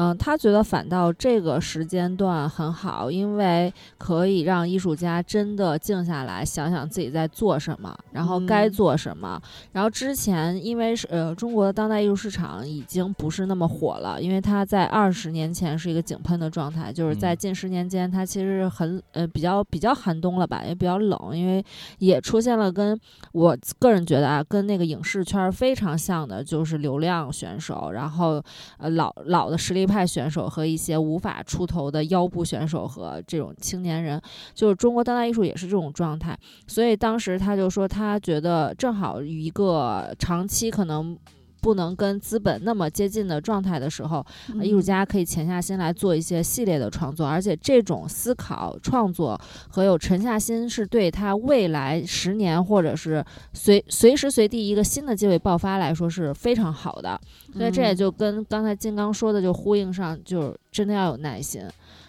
嗯，他觉得反倒这个时间段很好，因为可以让艺术家真的静下来，想想自己在做什么，然后该嗯做什么。然后之前因为是呃中国的当代艺术市场已经不是那么火了，因为它在二十年前是一个井喷的状态，就是在嗯近十年间它其实很呃比较比较寒冬了吧，也比较冷，因为也出现了跟我个人觉得啊跟那个影视圈儿非常像的，就是流量选手，然后呃老老的实力派选手和一些无法出头的腰部选手和这种青年人，就是中国当代艺术也是这种状态。所以当时他就说，他觉得正好一个长期可能。不能跟资本那么接近的状态的时候，呃艺术嗯家可以潜下心来做一些系列的创作，而且这种思考、创作和有沉下心，是对他未来十年或者是随随时随地一个新的机会爆发来说是非常好的。所以这也嗯就跟刚才金刚说的就呼应上，就是真的要有耐心。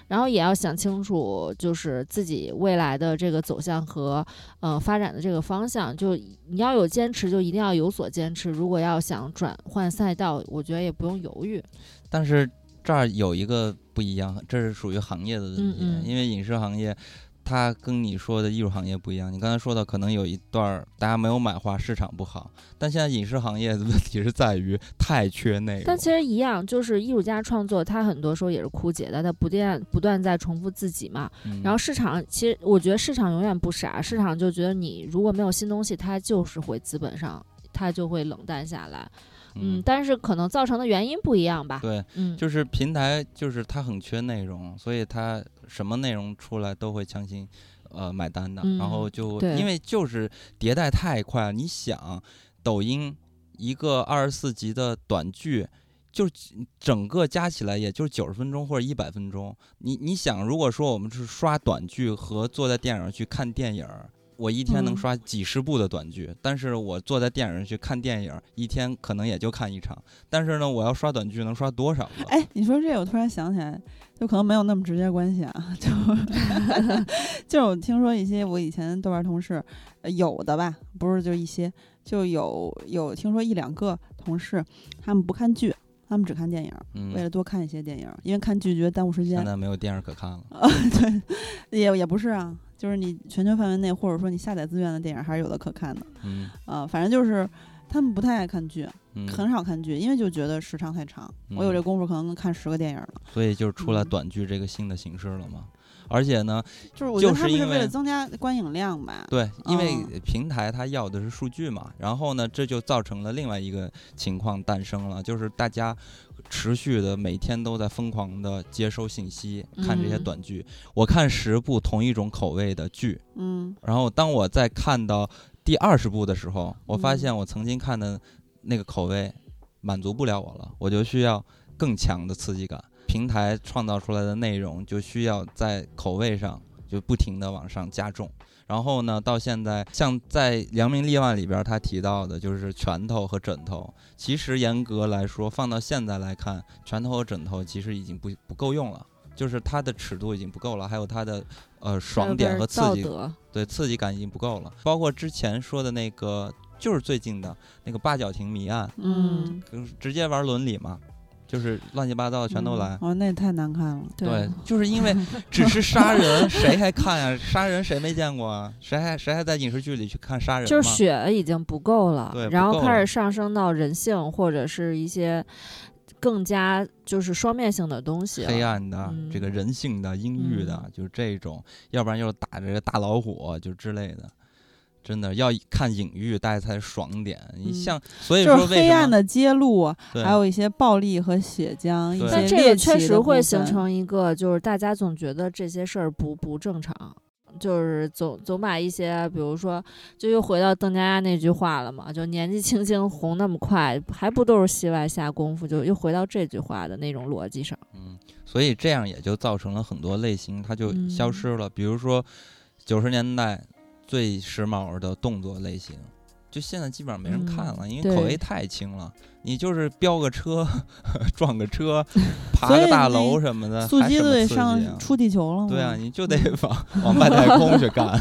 然后也要想清楚，就是自己未来的这个走向和呃发展的这个方向。就你要有坚持，就一定要有所坚持。如果要想转换赛道，我觉得也不用犹豫。但是这儿有一个不一样，这是属于行业的问题，嗯嗯因为影视行业。它跟你说的艺术行业不一样，你刚才说的可能有一段儿大家没有买画，市场不好，但现在影视行业的问题是在于太缺内容。但其实一样，就是艺术家创作，他很多时候也是枯竭的，他不断不断在重复自己嘛。嗯然后市场，其实我觉得市场永远不傻，市场就觉得你如果没有新东西，它就是会资本上，它就会冷淡下来。嗯，但是可能造成的原因不一样吧。对，嗯，就是平台就是它很缺内容，所以它什么内容出来都会强行呃买单的，然后嗯就因为就是迭代太快了，你想抖音一个二十四集的短剧。就整个加起来也就是九十分钟或者一百分钟，你你想，如果说我们是刷短剧和坐在电影上去看电影儿，我一天能嗯刷几十部的短剧，但是我坐在电影上去看电影儿，一天可能也就看一场，但是呢，我要刷短剧能刷多少个？哎，你说这，我突然想起来，就可能没有那么直接关系啊，就 就是我听说一些我以前豆瓣同事，呃有的吧，不是就一些，就有有听说一两个同事，他们不看剧，他们只看电影，嗯为了多看一些电影，因为看剧觉得耽误时间现。在没有电影可看了。对，也也不是啊，就是你全球范围内，或者说你下载资源的电影还是有的可看的。嗯呃、反正就是他们不太爱看剧，嗯，很少看剧，因为就觉得时长太长。我有嗯这功夫，可能能看十个电影了。所以就是出来嗯短剧这个新的形式了嘛。而且呢，就是我觉得就是因为他们是为了增加观影量吧。对，因为嗯平台它要的是数据嘛，然后呢，这就造成了另外一个情况诞生了，就是大家持续的每天都在疯狂的接收信息，看这些嗯短剧。我看十部同一种口味的剧，嗯然后当我在看到第二十部的时候，我发嗯现我曾经看的那个口味满足不了我了，我就需要更强的刺激感。平台创造出来的内容就需要在口味上就不停的往上加重。然后呢，到现在，像在《扬名立万》里边，他提到的就是拳头和枕头。其实严格来说，放到现在来看，拳头和枕头其实已经不不够用了，就是它的尺度已经不够了，还有它的呃爽点和刺激对刺激感已经不够了。包括之前说的那个，就是最近的那个八角亭谜案，嗯，就是直接玩伦理嘛，就是乱七八糟的全都来。哦，那也太难看了。对，就是因为 只是杀人，谁还看呀？杀人谁没见过啊？谁还谁还在影视剧里去看杀人就是血已经不够了然后开始上升到人性或者是一些更加就是双面性的东西。黑暗的、嗯这个人性的、阴郁的，就是这种，要不然就是打这个大老虎，就之类的。真的要看隐喻，大家才爽点。你嗯像，所以就是黑暗的揭露，还有一些暴力和血浆，一些但这猎个确实会形成一个，就是大家总觉得这些事儿不不正常，就是总总把一些，比如说，就又回到邓家佳那句话了嘛，就年纪轻轻红那么快，还不都是戏外下功夫，就又回到这句话的那种逻辑上。嗯，所以这样也就造成了很多类型它就嗯消失了。比如说九十年代最时髦的动作类型，就现在基本上没人看了，因为口味太轻了。你就是飙个车、撞个车、爬个大楼什么的，速激还什么刺队上出地球了吗？对啊，你就得往往外太空去干，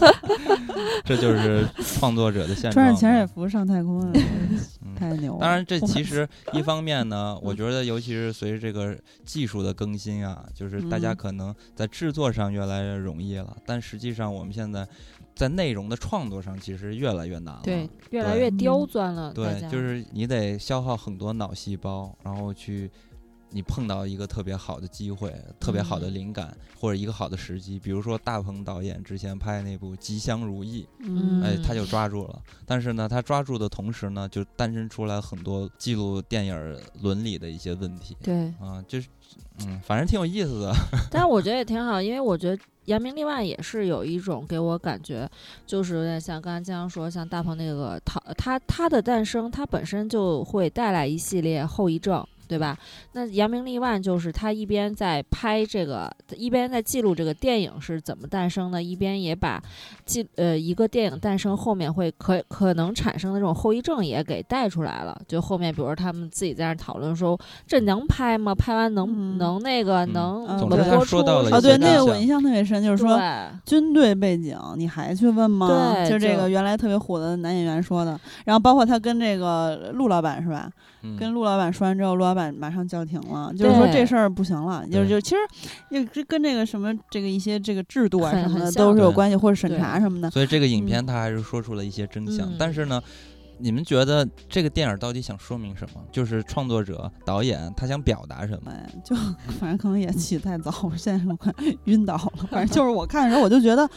这就是创作者的现状嘛。穿着潜水服上太空啊，嗯太牛了。当然，这其实一方面呢，我觉得尤其是随着这个技术的更新啊，就是大家嗯可能在制作上越来越容易了，但实际上我们现在在内容的创作上其实越来越难了。对，越来越刁嗯钻了。对，就是你得消耗很多脑细胞，然后去。你碰到一个特别好的机会、特别好的嗯灵感，或者一个好的时机，比如说大鹏导演之前拍那部《吉祥如意》，嗯哎，他嗯就抓住了。但是呢，他抓住的同时呢，就诞生出来很多记录电影儿伦理的一些问题对，啊，就是嗯，反正挺有意思的。但是我觉得也挺好，因为我觉得扬名立万也是有一种给我感觉，就是有点像刚才经常说，像大鹏那个他他他的诞生，它本身就会带来一系列后遗症。对吧？那扬名立万就是他一边在拍这个，一边在记录这个电影是怎么诞生的，一边也把记呃一个电影诞生后面会可可能产生的这种后遗症也给带出来了。就后面比如说他们自己在那儿讨论说，这能拍吗？拍完能、嗯能那个嗯能嗯总之他怎么播出说到了啊，对，那个我印象特别深，就是说军队背景，你还去问吗？对就这个原来特别火的男演员说的，然后包括他跟这个陆老板是吧？嗯，跟陆老板说完之后，陆老板马上叫停了，就是说这事儿不行了，就是就其实就这跟这个什么这个一些这个制度啊什么的都是有关系，或者审查什么的。所以这个影嗯片他还是说出了一些真相。嗯但是呢，你们觉得这个电影到底想说明什么？就是创作者、导演他想表达什么？哎，就 反正可能也起太早，我现在我快晕倒了。反正就是我看的时候，我就觉得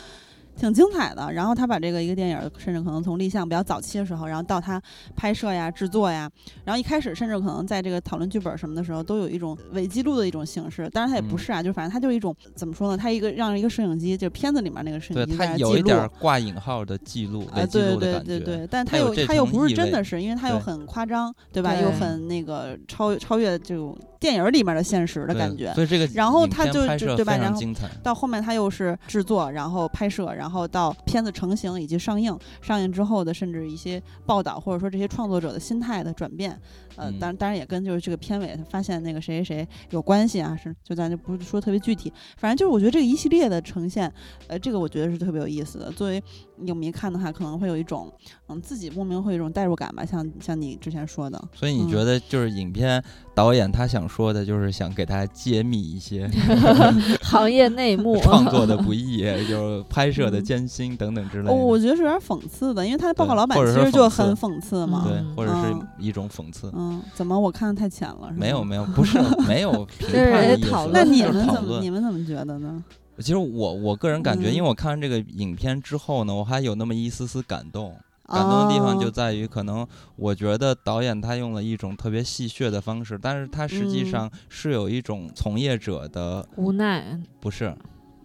挺精彩的。然后他把这个一个电影，甚至可能从立项比较早期的时候，然后到他拍摄呀、制作呀，然后一开始甚至可能在这个讨论剧本什么的时候，都有一种伪记录的一种形式。当然他也不嗯是啊，就反正他就是一种怎么说呢？他一个让一个摄影机，就是片子里面那个摄，影机在它那记录有一点。挂引号的记录、啊，对。对对对，但他又他又不是真的是，因为他又很夸张，对吧？又很那个超超越这种电影里面的现实的感觉。所以这个然后他就对吧然后。到后面他又是制作，然后拍摄，然后到片子成型以及上映，上映之后的甚至一些报道，或者说这些创作者的心态的转变，呃，嗯。当然当然也跟就是这个片尾发现那个谁谁谁有关系啊，是就咱就不是说特别具体，反正就是我觉得这个一系列的呈现，呃，这个我觉得是特别有意思的。作为影迷看的话，可能会有一种嗯自己莫名会有一种代入感吧，像像你之前说的，所以你嗯觉得就是影片导演他想说的，就是想给大家揭秘一些 行业内幕 创作的 不易，就是拍摄的嗯艰辛等等之类的。哦，我觉得是有点讽刺的，因为他的报告老板或者说其实就很讽刺嘛。对，嗯或者是嗯一种讽刺。嗯，怎么我看的太浅了？没有没有，不是没有评判的意思，人讨论那你们怎么你们怎么觉得呢？其实我我个人感觉，嗯因为我看完这个影片之后呢，我还有那么一丝丝感动。感动的地方就哦在于，可能我觉得导演他用了一种特别戏谑的方式，但是他实际嗯上是有一种从业者的，无奈，不是。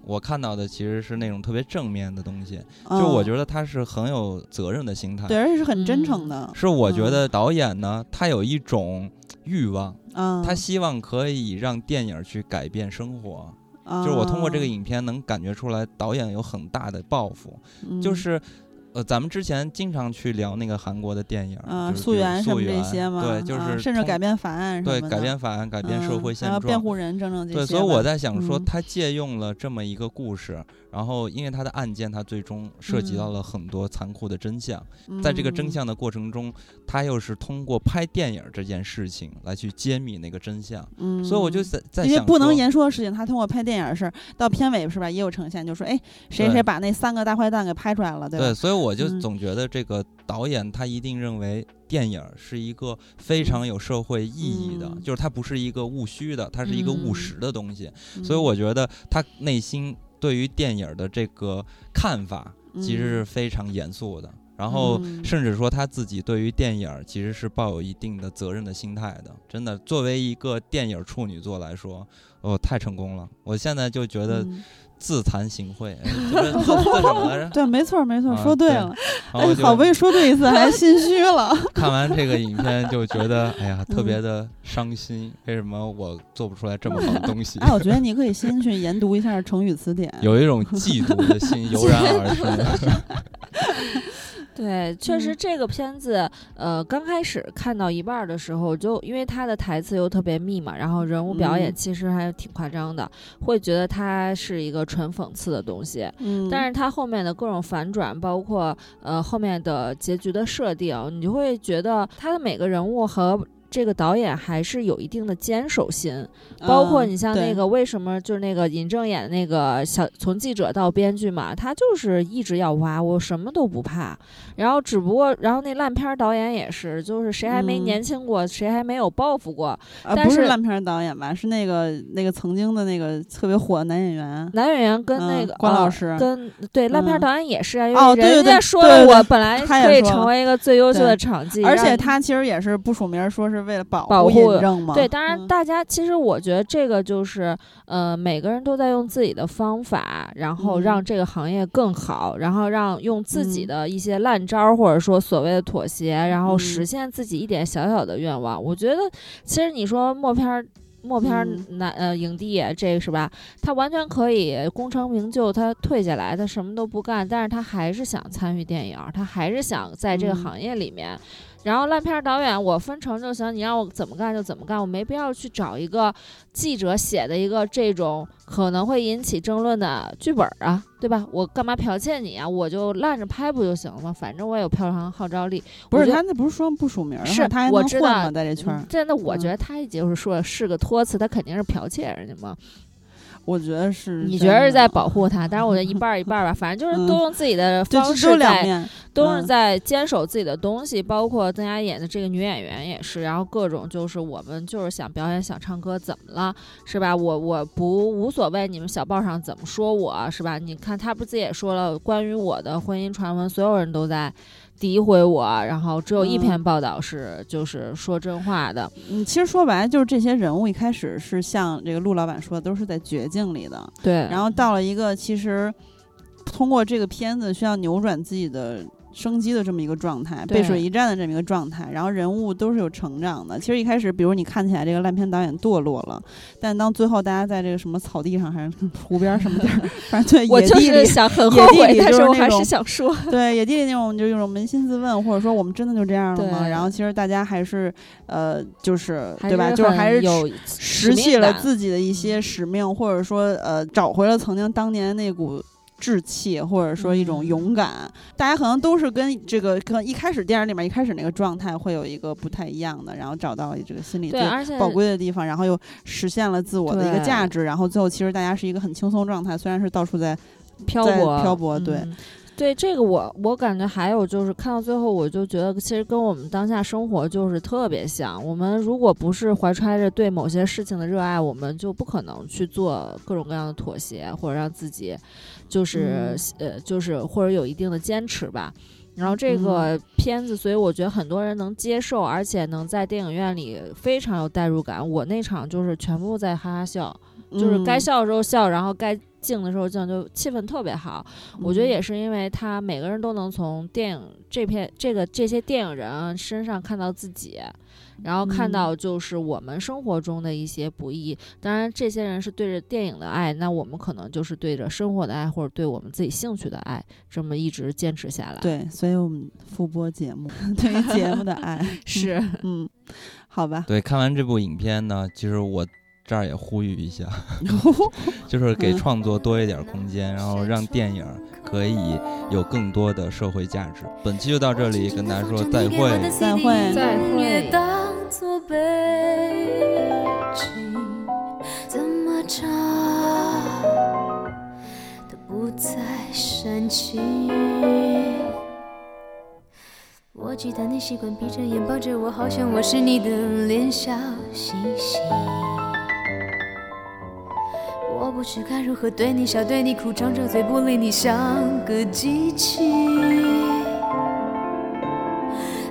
我看到的其实是那种特别正面的东西，嗯就我觉得他是很有责任的心态。对，而且是很真嗯诚的，是我觉嗯得导演呢，他有一种欲望，嗯，他希望可以让电影去改变生活。就就是我通过这个影片能感觉出来，导演有很大的抱负。就是，呃，咱们之前经常去聊那个韩国的电影，嗯，就是比如溯源什么这些嘛，对，就啊是通甚至改变法案什对改变法案、改变社嗯会现还有辩状。护人等等这些。对，所以我在想说，嗯他借用了这么一个故事，然后因为他的案件，他最终涉及到嗯了很多残酷的真相。在这个真嗯相的过程中，他又是通过拍电影这件事情来去揭秘那个真相。嗯，所以我就在在想这些不能言说的事情，他通过拍电影的事儿，到片尾是吧，也有呈现，就说哎，谁谁把那三个大坏蛋给拍出来了，对吧？对，所以我就嗯总觉得这个导演他一定认为电影是一个非常有社会意义的，嗯就是它不是一个务虚的，它是一个务嗯实的东西。嗯所以我觉得他内心对于电影的这个看法其实是非常严肃的。然后嗯甚至说他自己对于电影其实是抱有一定的责任的心态的，真的，作为一个电影处女座来说，哦，太成功了！我现在就觉得嗯自惭形秽，哎这这这这什么来着？对，没错没错，啊说对了。好不容易说对一次，还心虚了。看完这个影片就觉得，哎呀，特别的伤心。为什么我做不出来这么好的东西？哎，我觉得你可以先去研读一下成语词典。有一种嫉妒的心油然而生。对，确实嗯。这个片子，呃，刚开始看到一半儿的时候，就因为它的台词又特别密嘛，然后人物表演嗯。其实还挺夸张的，会觉得它是一个纯讽刺的东西。嗯，但是它后面的各种反转，包括呃后面的结局的设定，你就会觉得他的每个人物和这个导演还是有一定的坚守心。包括嗯你像那个为什么就是那个尹正演的那个小从记者到编剧嘛，他就是一直要挖，我什么都不怕。然后只不过，然后那烂片儿导演也是，就是谁还没嗯年轻过，谁还没有报复过。啊，不是烂片儿导演吧？是那个那个曾经的那个特别火的男演员。男演员跟那嗯个、呃关老师跟对烂片导演也是啊，因哦对对对为人家说对对对了我本来可以成为一个最优秀的场记，而且他其实也是不署名，说是为了保护。对，当然，嗯大家其实我觉得这个就是，呃，每个人都在用自己的方法，然后让嗯这个行业更好，然后让用自己嗯的一些烂招儿或者说所谓的妥协，然后实嗯现自己一点小小的愿望。我觉得，其实你说默片儿。默片儿嗯男呃影帝这个是吧？他完全可以功成名就，他退下来，他什么都不干，但是他还是想参与电影儿，他还是想在这个嗯行业里面。然后烂片儿导演，我分成就行，你让我怎么干就怎么干，我没必要去找一个记者写的一个这种可能会引起争论的剧本儿啊，对吧？我干嘛剽窃你啊？我就烂着拍不就行了吗？反正我也有票房号召力。不是他那不是说不署名是他还我知道能混吗？在这圈儿嗯，真的，我觉嗯得他就是说是个托词，他肯定是剽窃人家嘛。我觉得是。你觉得是在保？护他？但是我觉得一半儿一半儿吧，反正就是嗯都用自己的方式在面，都是嗯在坚守自己的东西，包括曾佳演的这个女演员也是，然后各种就是我们就是想表演想唱歌，怎么了是吧？我我不无所谓，你们小报上怎么说我是吧？你看他不自己也说了，关于我的婚姻传闻，所有人都在诋毁我，然后只有一嗯。篇报道是就是说真话的，嗯，其实说白了就是这些人物一开始是像这个陆老板说的，都是在绝境里的，对，然后到了一个其实通过这个片子需要扭转自己的生机的这么一个状态，背水一战的这么一个状态，然后人物都是有成长的。其实一开始，比如你看起来这个烂片导演堕落了，但当最后大家在这个什么草地上还是 湖边儿什么地儿，反正对我就是。想很后悔，但是是我还是想说，对野地里那种，就是那种扪心自问，或者说我们真的就这样了吗？然后其实大家还是，呃，就是还对吧？就是还是有拾起了。自己的一些使命，或者说呃，找回了曾经当年那股志气，或者说一种嗯勇敢。大家可能都是跟这个可能一开始电影里面一开始那个状态会有一个不太一样的，然后找到了这个心理对，最宝贵的地方，然后又实现了自我的一个价值，然后最后其实大家是一个很轻松状态，虽然是到处在在漂泊，漂泊对嗯对这个我我感觉还有就是看到最后，我就觉得其实跟我们当下生活就是特别像。我们如果不是怀揣着对某些事情的热爱，我们就不可能去做各种各样的妥协，或者让自己就是、呃就是或者有一定的坚持吧。然后这个片子，所以我觉得很多人能接受，而且能在电影院里非常有代入感。我那场就是全部在哈哈笑，就是该嗯笑的时候笑，然后该静的时候静，就气氛特别好。我觉得嗯也是因为他每个人都能从电影这片这个这些电影人身上看到自己，然后看嗯到就是我们生活中的一些不易。当然，这些人是对着电影的爱，那我们可能就是对着生活的爱，或者对我们自己兴趣的爱，这么一直坚持下来。，对，所以我们复播节目 对于节目的爱 是，嗯，好吧，对，看完这部影片呢，其实我这儿也呼吁一下，就是给嗯创作多一点空间，然后让电影可以有更多的社会价值。本期就到这里，跟大家说再会。再会再会做背景，怎么唱都不再煽情。我记得你习惯闭着眼抱着我，好像我是你的脸小星星。我不知该如何对你笑，对你哭，张着嘴不理你，像个机器。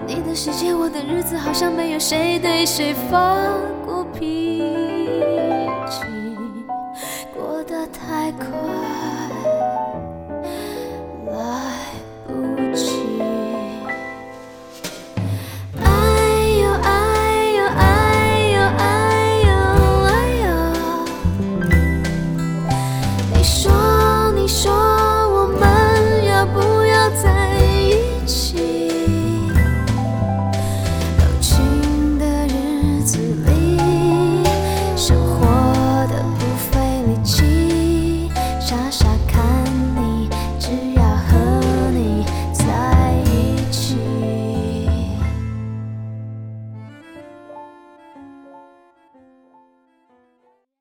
你的世界，我的日子，好像没有谁对谁发过脾气，过得太快，了